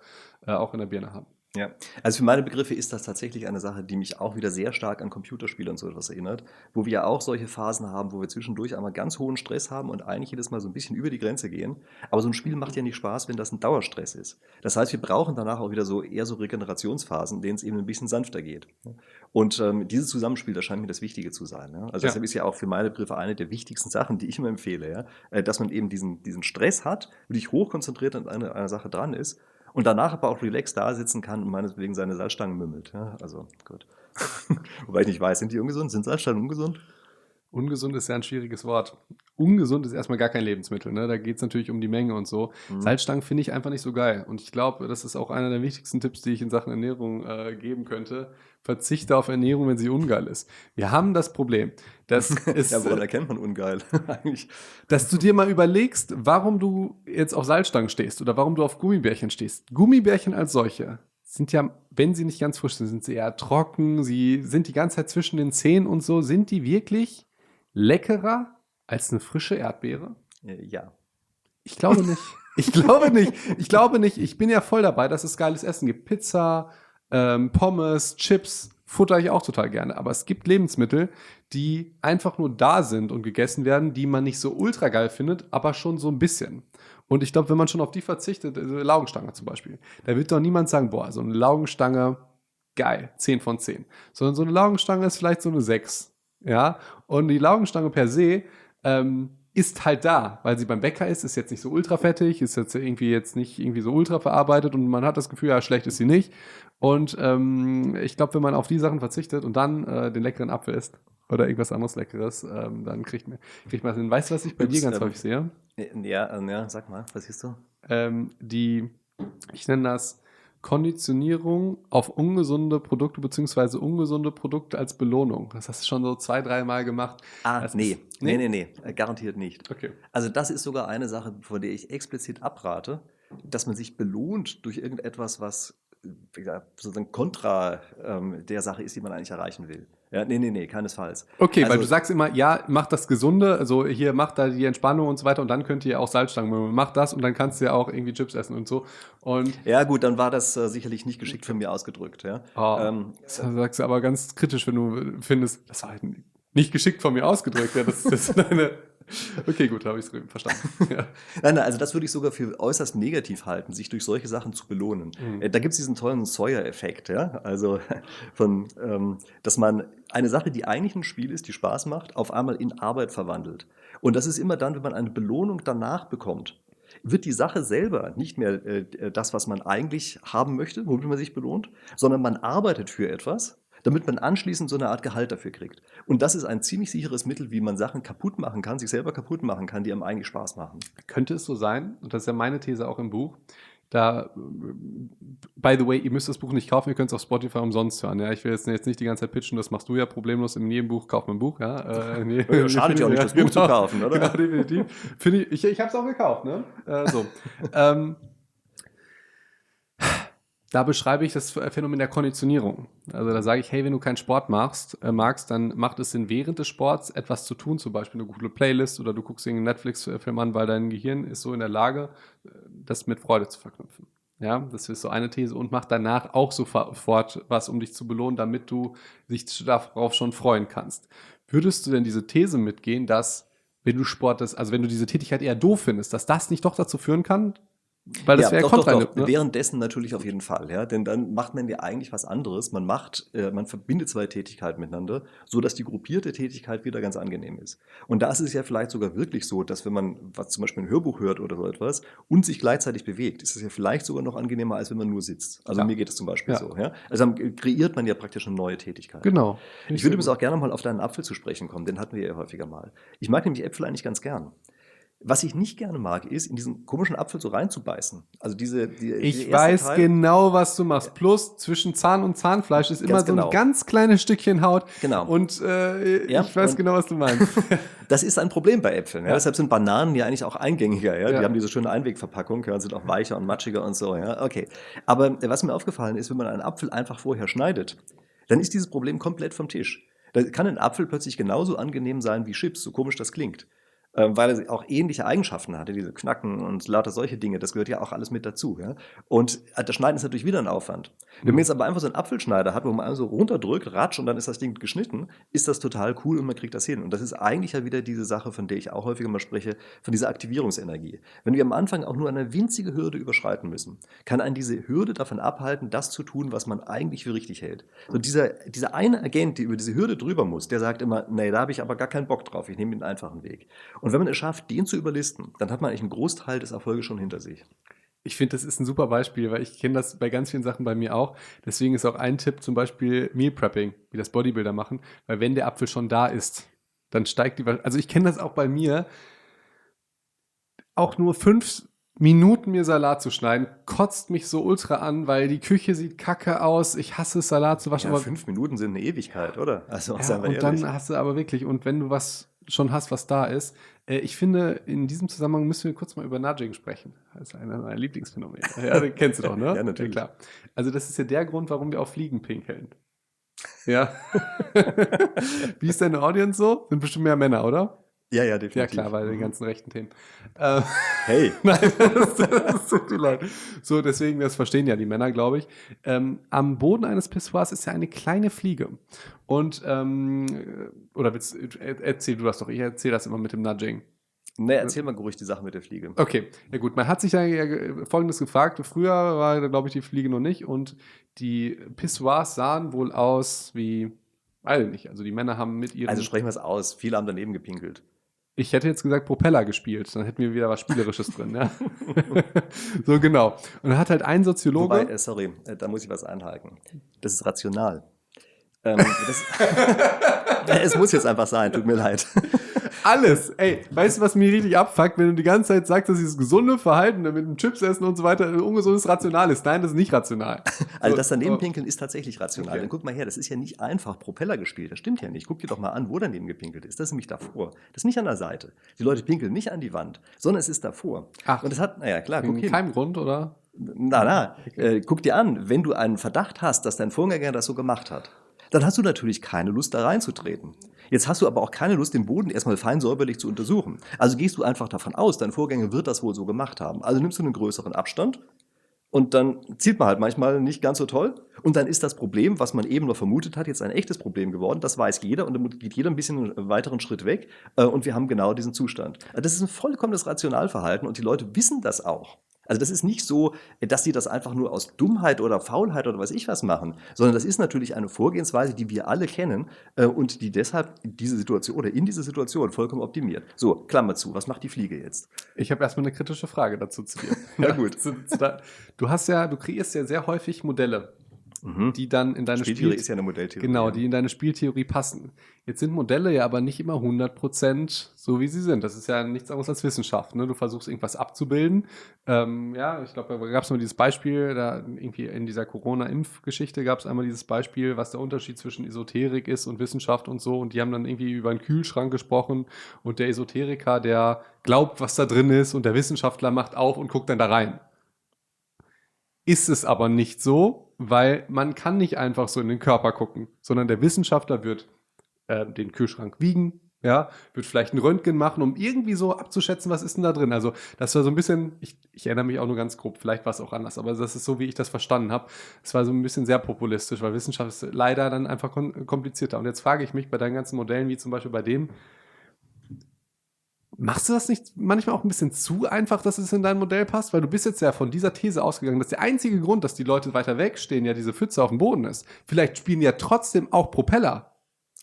äh, auch in der Birne haben. Ja, also für meine Begriffe ist das tatsächlich eine Sache, die mich auch wieder sehr stark an Computerspiele und so etwas erinnert, wo wir ja auch solche Phasen haben, wo wir zwischendurch einmal ganz hohen Stress haben und eigentlich jedes Mal so ein bisschen über die Grenze gehen. Aber so ein Spiel macht ja nicht Spaß, wenn das ein Dauerstress ist. Das heißt, wir brauchen danach auch wieder so eher so Regenerationsphasen, in denen es eben ein bisschen sanfter geht. Und ähm, dieses Zusammenspiel, das scheint mir das Wichtige zu sein. Ja? Also ja. deshalb ist ja auch für meine Begriffe eine der wichtigsten Sachen, die ich immer empfehle, ja? Äh, dass man eben diesen, diesen Stress hat, wirklich hochkonzentriert an einer, einer Sache dran ist und danach aber auch relaxed da sitzen kann und meinetwegen seine Salzstangen mümmelt. Ja, also gut. Wobei ich nicht weiß, sind die ungesund? Sind Salzstangen ungesund? Ungesund ist ja ein schwieriges Wort. Ungesund ist erstmal gar kein Lebensmittel. Ne? Da geht es natürlich um die Menge und so. Mhm. Salzstangen finde ich einfach nicht so geil. Und ich glaube, das ist auch einer der wichtigsten Tipps, die ich in Sachen Ernährung äh, geben könnte. Verzichte auf Ernährung, wenn sie ungeil ist. Wir haben das Problem, dass es, ja, woran erkennt man ungeil eigentlich? Dass du dir mal überlegst, warum du jetzt auf Salzstangen stehst oder warum du auf Gummibärchen stehst. Gummibärchen als solche sind ja, wenn sie nicht ganz frisch sind, sind sie eher trocken, sie sind die ganze Zeit zwischen den Zähnen und so. Sind die wirklich leckerer als eine frische Erdbeere? Äh, ja. Ich glaube nicht. Ich glaube nicht. Ich glaube nicht. Ich bin ja voll dabei, dass es geiles Essen gibt. Pizza, ähm, Pommes, Chips, futter ich auch total gerne. Aber es gibt Lebensmittel, die einfach nur da sind und gegessen werden, die man nicht so ultra geil findet, aber schon so ein bisschen. Und ich glaube, wenn man schon auf die verzichtet, also Laugenstange zum Beispiel, da wird doch niemand sagen, boah, so eine Laugenstange, geil, 10 von 10. Sondern so eine Laugenstange ist vielleicht so eine 6. Ja, und die Laugenstange per se ähm, ist halt da, weil sie beim Bäcker ist, ist jetzt nicht so ultra fettig, ist jetzt irgendwie jetzt nicht irgendwie so ultra verarbeitet und man hat das Gefühl, ja, schlecht ist sie nicht. Und ähm, ich glaube, wenn man auf die Sachen verzichtet und dann äh, den leckeren Apfel isst oder irgendwas anderes Leckeres, ähm, dann kriegt man, kriegt man das hin. Weißt du, was ich bei Ups, dir ganz ähm, häufig sehe? Ja, ähm, ja, sag mal, was siehst du? Ähm, die, ich nenne das Konditionierung auf ungesunde Produkte beziehungsweise ungesunde Produkte als Belohnung. Das hast du schon so zwei, dreimal gemacht. Ah, nee. Ist, nee, nee, nee, nee, garantiert nicht. Okay. Also das ist sogar eine Sache, von der ich explizit abrate, dass man sich belohnt durch irgendetwas, was wie gesagt, sozusagen kontra ähm, der Sache ist, die man eigentlich erreichen will. Ja, nee, nee, nee, keinesfalls. Okay, also, weil du sagst immer, ja, mach das Gesunde, also hier mach da die Entspannung und so weiter und dann könnt ihr auch Salzstangen, mach das und dann kannst du ja auch irgendwie Chips essen und so. Und ja, gut, dann war das äh, sicherlich nicht geschickt von mir ausgedrückt, ja. Oh, ähm, das sagst du aber ganz kritisch, wenn du findest, das war halt nicht geschickt von mir ausgedrückt, ja, das, das ist eine Okay, gut, habe ich es verstanden. ja. Nein, nein, also das würde ich sogar für äußerst negativ halten, sich durch solche Sachen zu belohnen. Mhm. Äh, da gibt es diesen tollen Sawyer-Effekt, ja. Also von, ähm, dass man eine Sache, die eigentlich ein Spiel ist, die Spaß macht, auf einmal in Arbeit verwandelt. Und das ist immer dann, wenn man eine Belohnung danach bekommt wird die Sache selber nicht mehr äh, das, was man eigentlich haben möchte, womit man sich belohnt, sondern man arbeitet für etwas damit man anschließend so eine Art Gehalt dafür kriegt. Und das ist ein ziemlich sicheres Mittel, wie man Sachen kaputt machen kann, sich selber kaputt machen kann, die einem eigentlich Spaß machen. Könnte es so sein, und das ist ja meine These auch im Buch, da, by the way, ihr müsst das Buch nicht kaufen, ihr könnt es auf Spotify umsonst hören. Ja, ich will jetzt, jetzt nicht die ganze Zeit pitchen, das machst du ja problemlos in jedem Buch, kauf ein Buch. Ja, äh, nee, Schadet ja auch nicht, das Buch genau, zu kaufen, oder? Genau, definitiv. ich ich, ich habe es auch gekauft, ne? Äh, so. ähm, da beschreibe ich das Phänomen der Konditionierung. Also da sage ich, hey, wenn du keinen Sport machst, äh, magst, dann macht es Sinn, während des Sports etwas zu tun, zum Beispiel eine gute Playlist oder du guckst einen Netflix-Film an, weil dein Gehirn ist so in der Lage, äh, das mit Freude zu verknüpfen. Ja, das ist so eine These und mach danach auch sofort was, um dich zu belohnen, damit du dich darauf schon freuen kannst. Würdest du denn diese These mitgehen, dass wenn du Sport, also wenn du diese Tätigkeit eher doof findest, dass das nicht doch dazu führen kann, weil das ja, wäre doch, doch, doch. Ne? Währenddessen natürlich auf jeden Fall, ja, denn dann macht man ja eigentlich was anderes. Man macht, äh, man verbindet zwei Tätigkeiten miteinander, so dass die gruppierte Tätigkeit wieder ganz angenehm ist. Und da ist es ja vielleicht sogar wirklich so, dass wenn man was zum Beispiel ein Hörbuch hört oder so etwas und sich gleichzeitig bewegt, ist es ja vielleicht sogar noch angenehmer, als wenn man nur sitzt. Also ja. mir geht es zum Beispiel ja. so. Ja? Also dann kreiert man ja praktisch eine neue Tätigkeit. Genau. Ich würde übrigens auch gerne mal auf deinen Apfel zu sprechen kommen, den hatten wir ja häufiger mal. Ich mag nämlich Äpfel eigentlich ganz gern. Was ich nicht gerne mag, ist, in diesen komischen Apfel so reinzubeißen. Also diese. Die, ich weiß Teil, genau, was du machst. Plus zwischen Zahn und Zahnfleisch ist immer so genau. ein ganz kleines Stückchen Haut. Genau. Und äh, ja, ich weiß genau, was du meinst. das ist ein Problem bei Äpfeln. Ja? Ja. Deshalb sind Bananen ja eigentlich auch eingängiger. Ja? Die haben diese schöne Einwegverpackung ja, und sind auch weicher und matschiger und so. Ja? Okay. Aber was mir aufgefallen ist, wenn man einen Apfel einfach vorher schneidet, dann ist dieses Problem komplett vom Tisch. Da kann ein Apfel plötzlich genauso angenehm sein wie Chips, so komisch das klingt. Ähm, weil er auch ähnliche Eigenschaften hatte, diese Knacken und lauter solche Dinge. Das gehört ja auch alles mit dazu. Ja? Und äh, das Schneiden ist natürlich wieder ein Aufwand. Wenn man jetzt aber einfach so einen Apfelschneider hat, wo man so runterdrückt, ratsch und dann ist das Ding geschnitten, ist das total cool und man kriegt das hin. Und das ist eigentlich ja wieder diese Sache, von der ich auch häufiger mal spreche, von dieser Aktivierungsenergie. Wenn wir am Anfang auch nur eine winzige Hürde überschreiten müssen, kann einen diese Hürde davon abhalten, das zu tun, was man eigentlich für richtig hält. So dieser, dieser eine Agent, der über diese Hürde drüber muss, der sagt immer, nee, da habe ich aber gar keinen Bock drauf, ich nehme den einfachen Weg. Und wenn man es schafft, den zu überlisten, dann hat man eigentlich einen Großteil des Erfolges schon hinter sich. Ich finde, das ist ein super Beispiel, weil ich kenne das bei ganz vielen Sachen bei mir auch. Deswegen ist auch ein Tipp zum Beispiel Meal Prepping, wie das Bodybuilder machen, weil wenn der Apfel schon da ist, dann steigt die. Also ich kenne das auch bei mir. Auch nur fünf Minuten mir Salat zu schneiden, kotzt mich so ultra an, weil die Küche sieht kacke aus. Ich hasse es, Salat zu waschen. Ja, aber fünf Minuten sind eine Ewigkeit, oder? Also, ja, und ehrlich. dann hast du aber wirklich, und wenn du was schon hast, was da ist. Äh, ich finde, in diesem Zusammenhang müssen wir kurz mal über Nudging sprechen. Das ist einer meiner Lieblingsphänomene. Ja, den kennst du doch, ne? ja, natürlich. Ja, klar. Also, das ist ja der Grund, warum wir auf Fliegen pinkeln. Ja. Wie ist deine Audience so? Sind bestimmt mehr Männer, oder? Ja, ja, definitiv. Ja, klar, bei den mhm. ganzen rechten Themen. Äh, hey. Nein, das, das tut mir leid. So, deswegen, das verstehen ja die Männer, glaube ich. Ähm, am Boden eines Pissoirs ist ja eine kleine Fliege. Und, ähm, oder willst, erzähl du das doch, ich erzähle das immer mit dem Nudging. Ne, erzähl mal ruhig die Sache mit der Fliege. Okay, ja gut. Man hat sich ja Folgendes gefragt. Früher war, glaube ich, die Fliege noch nicht und die Pissoirs sahen wohl aus wie, weiß ich nicht, also die Männer haben mit ihren... Also sprechen wir es aus, viele haben daneben gepinkelt. Ich hätte jetzt gesagt Propeller gespielt, dann hätten wir wieder was Spielerisches drin. Ja? so genau. Und dann hat halt ein Soziologe. Wobei, äh, sorry, äh, da muss ich was einhaken. Das ist rational. Ähm, das, es muss jetzt einfach sein, tut mir leid. Alles. Ey, weißt du, was mir richtig abfuckt, wenn du die ganze Zeit sagst, dass dieses gesunde Verhalten mit dem Chips essen und so weiter ungesundes rational ist? Nein, das ist nicht rational. Also das daneben pinkeln ist tatsächlich rational. Okay. Dann guck mal her, das ist ja nicht einfach Propeller gespielt. Das stimmt ja nicht. Guck dir doch mal an, wo daneben gepinkelt ist. Das ist nämlich davor. Das ist nicht an der Seite. Die Leute pinkeln nicht an die Wand, sondern es ist davor. Ach. Und es hat, naja, klar, guck hin. Kein Grund, oder? Na, na, okay. äh, guck dir an, wenn du einen Verdacht hast, dass dein Vorgänger das so gemacht hat, dann hast du natürlich keine Lust, da reinzutreten. Jetzt hast du aber auch keine Lust, den Boden erstmal fein säuberlich zu untersuchen. Also gehst du einfach davon aus, dein Vorgänger wird das wohl so gemacht haben. Also nimmst du einen größeren Abstand und dann zieht man halt manchmal nicht ganz so toll. Und dann ist das Problem, was man eben noch vermutet hat, jetzt ein echtes Problem geworden. Das weiß jeder und dann geht jeder ein bisschen einen weiteren Schritt weg. Äh, und wir haben genau diesen Zustand. Das ist ein vollkommenes Rationalverhalten und die Leute wissen das auch. Also das ist nicht so, dass sie das einfach nur aus Dummheit oder Faulheit oder was ich was machen, sondern das ist natürlich eine Vorgehensweise, die wir alle kennen äh, und die deshalb diese Situation oder in diese Situation vollkommen optimiert. So, Klammer zu, was macht die Fliege jetzt? Ich habe erstmal eine kritische Frage dazu zu dir. Na gut. Du hast ja, du kreierst ja sehr häufig Modelle mhm. die dann in deine Spieltheorie Spiel ist ja eine Modelltheorie. Genau, die in deine Spieltheorie passen. Jetzt sind Modelle ja aber nicht immer 100% so, wie sie sind. Das ist ja nichts anderes als Wissenschaft. Ne? Du versuchst irgendwas abzubilden. Ähm, ja, ich glaube, da gab es mal dieses Beispiel, da irgendwie in dieser Corona-Impfgeschichte gab es einmal dieses Beispiel, was der Unterschied zwischen Esoterik ist und Wissenschaft und so. Und die haben dann irgendwie über einen Kühlschrank gesprochen und der Esoteriker, der glaubt, was da drin ist und der Wissenschaftler macht auf und guckt dann da rein ist es aber nicht so, weil man kann nicht einfach so in den Körper gucken, sondern der Wissenschaftler wird äh, den Kühlschrank wiegen, ja, wird vielleicht ein Röntgen machen, um irgendwie so abzuschätzen, was ist denn da drin. Also das war so ein bisschen, ich, ich erinnere mich auch nur ganz grob, vielleicht war es auch anders, aber das ist so, wie ich das verstanden habe. Es war so ein bisschen sehr populistisch, weil Wissenschaft ist leider dann einfach komplizierter. Und jetzt frage ich mich bei deinen ganzen Modellen, wie zum Beispiel bei dem, Machst du das nicht manchmal auch ein bisschen zu einfach, dass es in dein Modell passt? Weil du bist jetzt ja von dieser These ausgegangen, dass der einzige Grund, dass die Leute weiter wegstehen, ja diese Pfütze auf dem Boden ist. Vielleicht spielen ja trotzdem auch Propeller.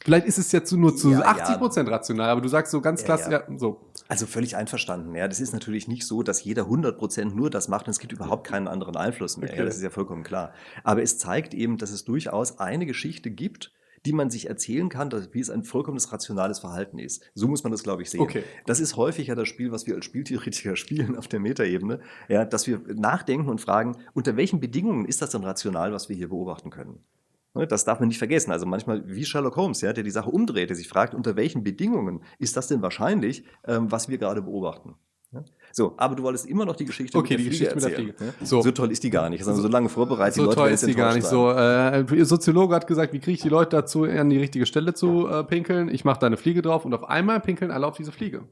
Vielleicht ist es jetzt nur zu ja, 80 Prozent ja. rational, aber du sagst so ganz klassisch, ja, so. Also völlig einverstanden. Ja, das ist natürlich nicht so, dass jeder 100 Prozent nur das macht und es gibt überhaupt keinen anderen Einfluss mehr. Okay. Ja, das ist ja vollkommen klar. Aber es zeigt eben, dass es durchaus eine Geschichte gibt, die man sich erzählen kann, dass, wie es ein vollkommenes rationales Verhalten ist. So muss man das, glaube ich, sehen. Okay. Das ist häufig ja das Spiel, was wir als Spieltheoretiker spielen auf der Metaebene, ja, dass wir nachdenken und fragen, unter welchen Bedingungen ist das denn rational, was wir hier beobachten können? Ne, das darf man nicht vergessen. Also manchmal wie Sherlock Holmes, ja, der die Sache umdreht, der sich fragt, unter welchen Bedingungen ist das denn wahrscheinlich, ähm, was wir gerade beobachten. So, aber du wolltest immer noch die Geschichte okay, mit der die Fliege Geschichte erzählen. mit der Fliege. So. so toll ist die gar nicht. Also so lange vorbereitet. So toll ist die gar nicht. So, äh, ihr Soziologe hat gesagt, wie kriege ich die Leute dazu, an die richtige Stelle zu äh, pinkeln? Ich mache da eine Fliege drauf und auf einmal pinkeln alle auf diese Fliege.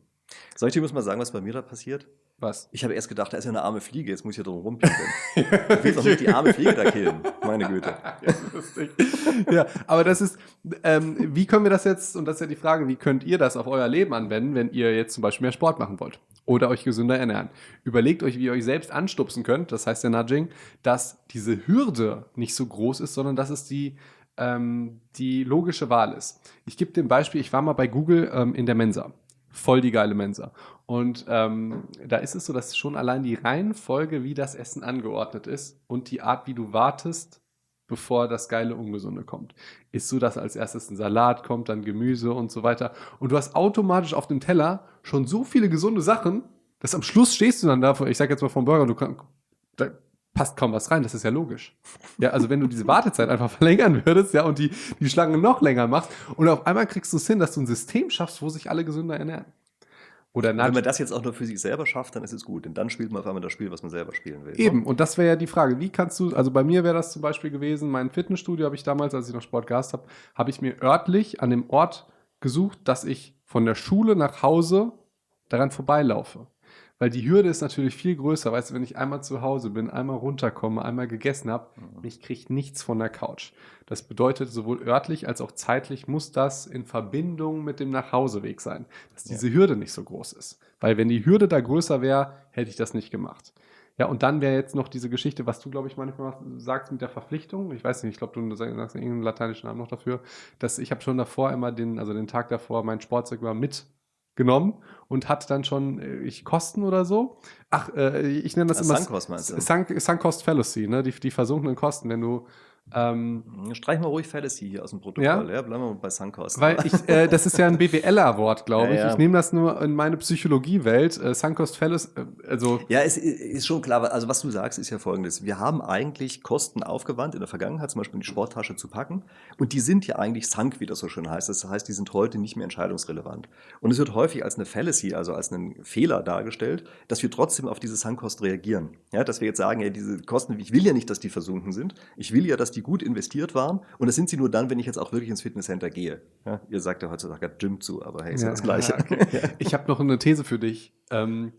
Soll ich dir mal sagen, was bei mir da passiert? Was? Ich habe erst gedacht, da ist ja eine arme Fliege, jetzt muss ich ja drum rumpinkeln. ich will doch nicht die arme Fliege da killen, meine Güte. ja, aber das ist, ähm, wie können wir das jetzt, und das ist ja die Frage, wie könnt ihr das auf euer Leben anwenden, wenn ihr jetzt zum Beispiel mehr Sport machen wollt? oder euch gesünder ernähren. Überlegt euch, wie ihr euch selbst anstupsen könnt, das heißt der Nudging, dass diese Hürde nicht so groß ist, sondern dass es die, ähm, die logische Wahl ist. Ich gebe dem Beispiel, ich war mal bei Google ähm, in der Mensa. Voll die geile Mensa. Und ähm, da ist es so, dass schon allein die Reihenfolge, wie das Essen angeordnet ist und die Art, wie du wartest, bevor das geile Ungesunde kommt. Ist so, dass als erstes ein Salat kommt, dann Gemüse und so weiter. Und du hast automatisch auf dem Teller schon so viele gesunde Sachen, dass am Schluss stehst du dann da, ich sag jetzt mal vom Burger, du kannst, passt kaum was rein, das ist ja logisch. Ja, also wenn du diese Wartezeit einfach verlängern würdest, ja, und die, die Schlange noch länger machst und auf einmal kriegst du es hin, dass du ein System schaffst, wo sich alle gesünder ernähren. Oder Wenn man das jetzt auch nur für sich selber schafft, dann ist es gut. Denn dann spielt man auf einmal das Spiel, was man selber spielen will. Eben, ne? und das wäre ja die Frage. Wie kannst du, also bei mir wäre das zum Beispiel gewesen, mein Fitnessstudio habe ich damals, als ich noch Sport gehasst habe, habe ich mir örtlich an dem Ort gesucht, dass ich von der Schule nach Hause daran vorbeilaufe. Weil die Hürde ist natürlich viel größer. Weißt du, wenn ich einmal zu Hause bin, einmal runterkomme, einmal gegessen habe, mhm. mich kriegt nichts von der Couch. Das bedeutet, sowohl örtlich als auch zeitlich muss das in Verbindung mit dem Nachhauseweg sein, dass diese ja. Hürde nicht so groß ist. Weil wenn die Hürde da größer wäre, hätte ich das nicht gemacht. Ja, und dann wäre jetzt noch diese Geschichte, was du, glaube ich, manchmal sagst mit der Verpflichtung. Ich weiß nicht, ich glaube, du sagst irgendeinen lateinischen Namen noch dafür, dass ich habe schon davor immer den, also den Tag davor mein Sportzeug immer mit genommen und hat dann schon äh, ich Kosten oder so. Ach, äh, ich nenne das, das immer Sunkost meinst du? Sunk, Sunkost Fallacy, ne? Die, die versunkenen Kosten, wenn du ähm, Streich mal ruhig Fallacy hier aus dem Protokoll, ja? ja? Bleiben wir bei Sunkost. Weil ich, äh, das ist ja ein BWLer-Wort, glaube ich. Ja, ja. Ich nehme das nur in meine Psychologiewelt. Äh, Sunkost Fallacy, äh, also. Ja, es ist schon klar. Also, was du sagst, ist ja folgendes. Wir haben eigentlich Kosten aufgewandt in der Vergangenheit, zum Beispiel in die Sporttasche zu packen. Und die sind ja eigentlich sunk, wie das so schön heißt. Das heißt, die sind heute nicht mehr entscheidungsrelevant. Und es wird häufig als eine Fallacy, also als einen Fehler dargestellt, dass wir trotzdem auf diese Sunkost reagieren. Ja, dass wir jetzt sagen, ja, diese Kosten, ich will ja nicht, dass die versunken sind. Ich will ja, dass die gut investiert waren. Und das sind sie nur dann, wenn ich jetzt auch wirklich ins Fitnesscenter gehe. Ja, ihr sagt ja heutzutage Gym zu, aber hey, ist ja, das Gleiche. Okay. Ich habe noch eine These für dich. Ähm,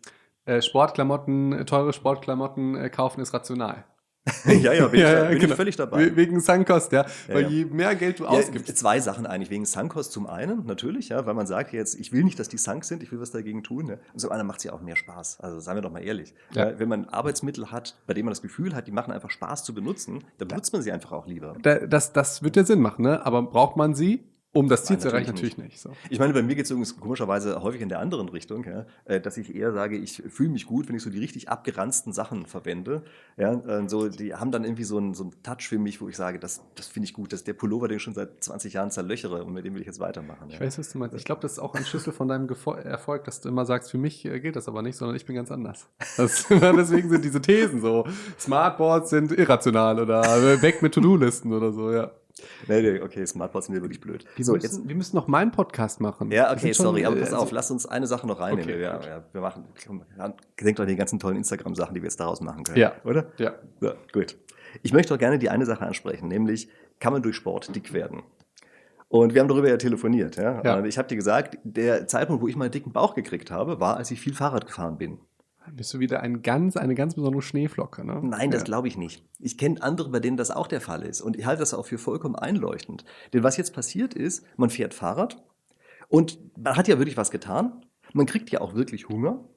äh, Sportklamotten, teure Sportklamotten äh, kaufen ist rational. ja, ja, bin, ja, ich, bin genau. ich völlig dabei. Wegen Sunkost, ja. ja weil je mehr Geld du ausgibst. Zwei Sachen eigentlich. Wegen Sunkost zum einen, natürlich, ja, weil man sagt jetzt, ich will nicht, dass die Sunk sind, ich will was dagegen tun. Ja. Und zum anderen macht es ja auch mehr Spaß. Also seien wir doch mal ehrlich. Ja. Wenn man Arbeitsmittel hat, bei denen man das Gefühl hat, die machen einfach Spaß zu benutzen, dann benutzt man sie einfach auch lieber. Das, das wird ja Sinn machen, ne? Aber braucht man sie? Um das Ziel zu erreichen, natürlich nicht. nicht so. Ich meine, bei mir geht es übrigens komischerweise häufig in der anderen Richtung, ja, äh, dass ich eher sage, ich fühle mich gut, wenn ich so die richtig abgeranzten Sachen verwende. Ja, äh, so, die haben dann irgendwie so einen, so einen Touch für mich, wo ich sage, das, das finde ich gut. Das ist der Pullover, den ich schon seit 20 Jahren zerlöchere und mit dem will ich jetzt weitermachen. Ich weiß, was du meinst. Ich glaube, das ist auch ein Schlüssel von deinem Erfolg, dass du immer sagst, für mich äh, gilt das aber nicht, sondern ich bin ganz anders. Das, deswegen sind diese Thesen so. Smartboards sind irrational oder weg mit To-Do-Listen oder so, ja. Nee, nee, okay, Smartboards sind ja wirklich blöd. Wir, so, müssen, jetzt, wir müssen noch meinen Podcast machen. Ja, okay, sorry, schon, aber pass äh, auf, lass uns eine Sache noch reinnehmen. Okay, wir, ja, wir machen, denkt doch an die ganzen tollen Instagram-Sachen, die wir jetzt daraus machen können. Ja. Oder? Ja. So, gut. Ich möchte auch gerne die eine Sache ansprechen, nämlich, kann man durch Sport dick werden? Und wir haben darüber ja telefoniert. Ja? ja. Und ich habe dir gesagt, der Zeitpunkt, wo ich meinen dicken Bauch gekriegt habe, war, als ich viel Fahrrad gefahren bin. Bist du wieder ein ganz, eine ganz besondere Schneeflocke, ne? Nein, das glaube ich nicht. Ich kenne andere, bei denen das auch der Fall ist. Und ich halte das auch für vollkommen einleuchtend. Denn was jetzt passiert ist, man fährt Fahrrad und man hat ja wirklich was getan. Man kriegt ja auch wirklich Hunger.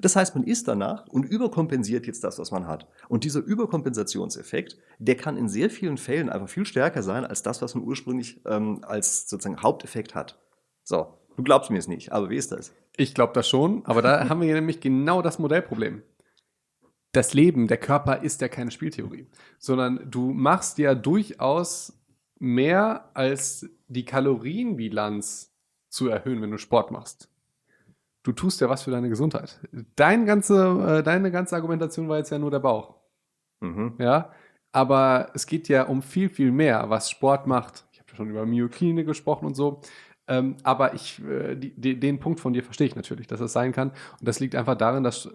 Das heißt, man isst danach und überkompensiert jetzt das, was man hat. Und dieser Überkompensationseffekt, der kann in sehr vielen Fällen einfach viel stärker sein als das, was man ursprünglich ähm, als sozusagen Haupteffekt hat. So, du glaubst mir es nicht, aber wie ist das? Ich glaube das schon, aber da haben wir nämlich genau das Modellproblem. Das Leben, der Körper ist ja keine Spieltheorie, sondern du machst ja durchaus mehr als die Kalorienbilanz zu erhöhen, wenn du Sport machst. Du tust ja was für deine Gesundheit. Dein ganze, äh, deine ganze Argumentation war jetzt ja nur der Bauch. Mhm. Ja, aber es geht ja um viel, viel mehr, was Sport macht. Ich habe schon über Myokine gesprochen und so. Ähm, aber ich, äh, die, die, den Punkt von dir verstehe ich natürlich, dass das sein kann. Und das liegt einfach darin, dass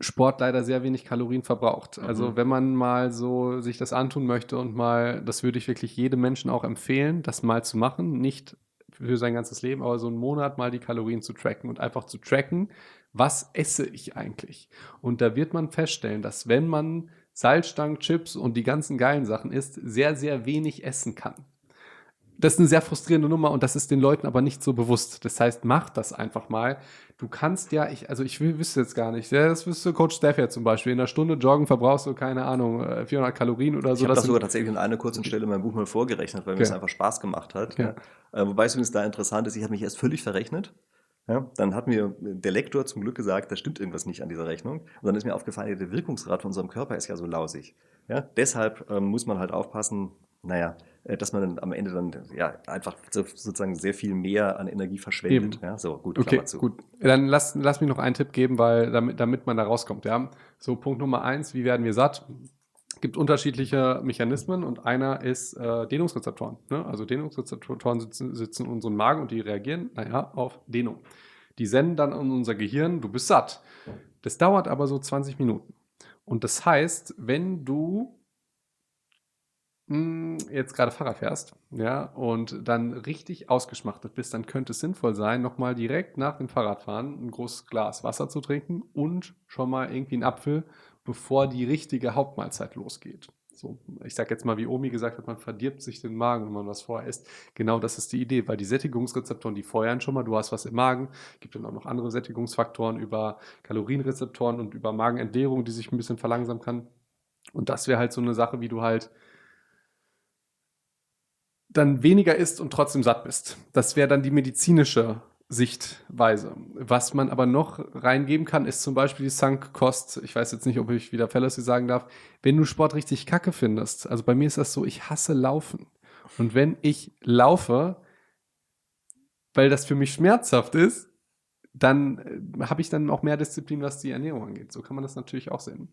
Sport leider sehr wenig Kalorien verbraucht. Mhm. Also wenn man mal so sich das antun möchte und mal, das würde ich wirklich jedem Menschen auch empfehlen, das mal zu machen, nicht für sein ganzes Leben, aber so einen Monat mal die Kalorien zu tracken und einfach zu tracken, was esse ich eigentlich? Und da wird man feststellen, dass wenn man Salzstangen, Chips und die ganzen geilen Sachen isst, sehr, sehr wenig essen kann das ist eine sehr frustrierende Nummer und das ist den Leuten aber nicht so bewusst. Das heißt, mach das einfach mal. Du kannst ja, ich, also ich wüsste jetzt gar nicht, das wüsste Coach Steph ja zum Beispiel. In einer Stunde Joggen verbrauchst du, keine Ahnung, 400 äh, Kalorien oder so. Ich habe das sogar tatsächlich in einer kurzen Stelle in meinem Buch mal vorgerechnet, weil okay. mir das einfach Spaß gemacht hat. Ja. Äh, wobei es übrigens da interessant ist, ich habe mich erst völlig verrechnet. Ja, dann hat mir der Lektor zum Glück gesagt, da stimmt irgendwas nicht an dieser Rechnung. Und dann ist mir aufgefallen, der Wirkungsgrad von unserem Körper ist ja so lausig. Ja, deshalb ähm, muss man halt aufpassen, naja, dass man am Ende dann ja einfach so, sozusagen sehr viel mehr an Energie verschwendet. Ja, so gut. Okay, gut. Dann lass, lass mich noch einen Tipp geben, weil damit, damit man da rauskommt. Ja, so Punkt Nummer eins: Wie werden wir satt? Es gibt unterschiedliche Mechanismen und einer ist äh, Dehnungsrezeptoren. Ne? Also Dehnungsrezeptoren sitzen, sitzen in unserem Magen und die reagieren, naja, auf Dehnung. Die senden dann an unser Gehirn, du bist satt. Das dauert aber so 20 Minuten. Und das heißt, wenn du jetzt gerade Fahrrad fährst, ja, und dann richtig ausgeschmachtet bist, dann könnte es sinnvoll sein, nochmal direkt nach dem Fahrradfahren ein großes Glas Wasser zu trinken und schon mal irgendwie einen Apfel, bevor die richtige Hauptmahlzeit losgeht. So, ich sage jetzt mal, wie Omi gesagt hat, man verdirbt sich den Magen, wenn man was vorher isst. Genau das ist die Idee, weil die Sättigungsrezeptoren, die feuern schon mal, du hast was im Magen, gibt dann auch noch andere Sättigungsfaktoren über Kalorienrezeptoren und über Magenentleerung, die sich ein bisschen verlangsamen kann. Und das wäre halt so eine Sache, wie du halt dann weniger isst und trotzdem satt bist. Das wäre dann die medizinische Sichtweise. Was man aber noch reingeben kann, ist zum Beispiel die Sunk-Kost. Ich weiß jetzt nicht, ob ich wieder Fallacy sagen darf. Wenn du Sport richtig kacke findest, also bei mir ist das so, ich hasse Laufen. Und wenn ich laufe, weil das für mich schmerzhaft ist, dann äh, habe ich dann auch mehr Disziplin, was die Ernährung angeht. So kann man das natürlich auch sehen.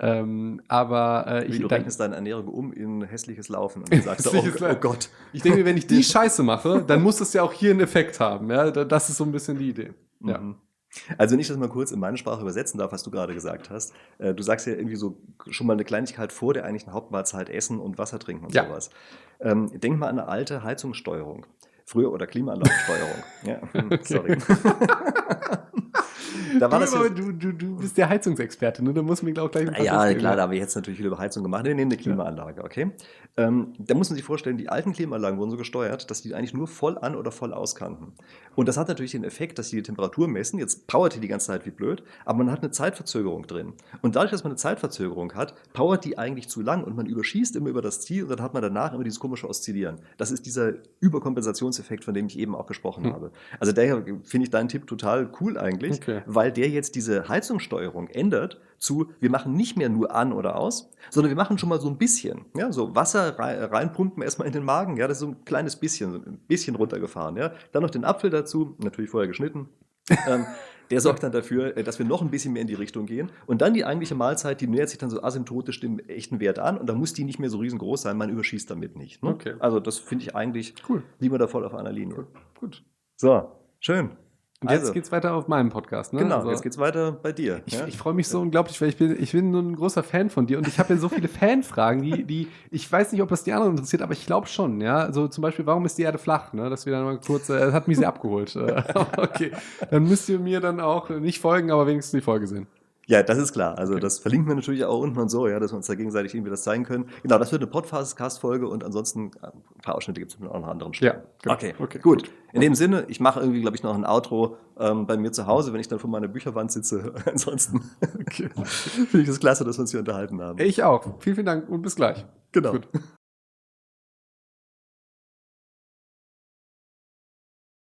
Ähm, aber äh, Wie, ich, du dann, rechnest deine Ernährung um in hässliches Laufen und sagst, oh, oh, Gott. Ich denke, wenn ich die Scheiße mache, dann muss das ja auch hier einen Effekt haben. Ja? Das ist so ein bisschen die Idee. Ja. Mhm. Also wenn ich das mal kurz in meine Sprache übersetzen darf, was du gerade gesagt hast. Äh, du sagst ja irgendwie so schon mal eine Kleinigkeit vor der eigentlichen Hauptmahlzeit essen und Wasser trinken und ja. sowas. Ähm, denk mal an eine alte Heizungssteuerung. Früher oder Klimaanlagensteuerung. ja, hm, sorry. Da war du, das ja, du, du, du bist der Heizungsexperte, ne? Da muss man auch gleich ein Ja, klar, da haben wir jetzt natürlich viel über Heizung gemacht. Wir nehmen eine Klimaanlage, okay? Ähm, da muss man sich vorstellen, die alten Klimaanlagen wurden so gesteuert, dass die eigentlich nur voll an oder voll aus kannten. Und das hat natürlich den Effekt, dass sie die Temperatur messen. Jetzt powert die die ganze Zeit wie blöd, aber man hat eine Zeitverzögerung drin. Und dadurch, dass man eine Zeitverzögerung hat, powert die eigentlich zu lang und man überschießt immer über das Ziel und dann hat man danach immer dieses komische Oszillieren. Das ist dieser Überkompensationseffekt, von dem ich eben auch gesprochen hm. habe. Also daher finde ich deinen Tipp total cool eigentlich, okay. weil der jetzt diese Heizungssteuerung ändert zu, wir machen nicht mehr nur an oder aus, sondern wir machen schon mal so ein bisschen. Ja, so Wasser reinpumpen erstmal in den Magen, ja, das ist so ein kleines bisschen, ein bisschen runtergefahren. Ja. Dann noch den Apfel dazu, natürlich vorher geschnitten. ähm, der sorgt dann dafür, äh, dass wir noch ein bisschen mehr in die Richtung gehen. Und dann die eigentliche Mahlzeit, die nähert sich dann so asymptotisch dem echten Wert an und da muss die nicht mehr so riesengroß sein, man überschießt damit nicht. Ne? Okay. Also das finde ich eigentlich, Cool. liegen wir da voll auf einer Linie. Gut. So, schön. Und jetzt Also. geht's weiter auf meinem Podcast, ne? Genau, Also- jetzt geht's weiter bei dir. Ich, ja? ich freue mich so unglaublich, weil ich bin, ich bin nur ein großer Fan von dir und ich habe ja so viele Fanfragen, die, die, ich weiß nicht, ob das die anderen interessiert, aber ich glaube schon, ja. Also zum Beispiel, warum ist die Erde flach? Ne? Das wir dann mal kurz, äh, hat mich sehr abgeholt. Okay. Dann müsst ihr mir dann auch nicht folgen, aber wenigstens die Folge sehen. Ja, das ist klar. Also Okay. das verlinken wir natürlich auch unten und so, ja, dass wir uns da gegenseitig irgendwie das zeigen können. Genau, das wird eine Podcast-Folge und ansonsten äh, ein paar Ausschnitte gibt es mit auch an anderen Stellen. Ja, genau. Okay, Okay, gut. In dem Sinne, ich mache irgendwie, glaube ich, noch ein Outro ähm, bei mir zu Hause, wenn ich dann vor meiner Bücherwand sitze. ansonsten finde ich es klasse, dass wir uns hier unterhalten haben. Ich auch. Vielen, vielen Dank und bis gleich. genau. Gut.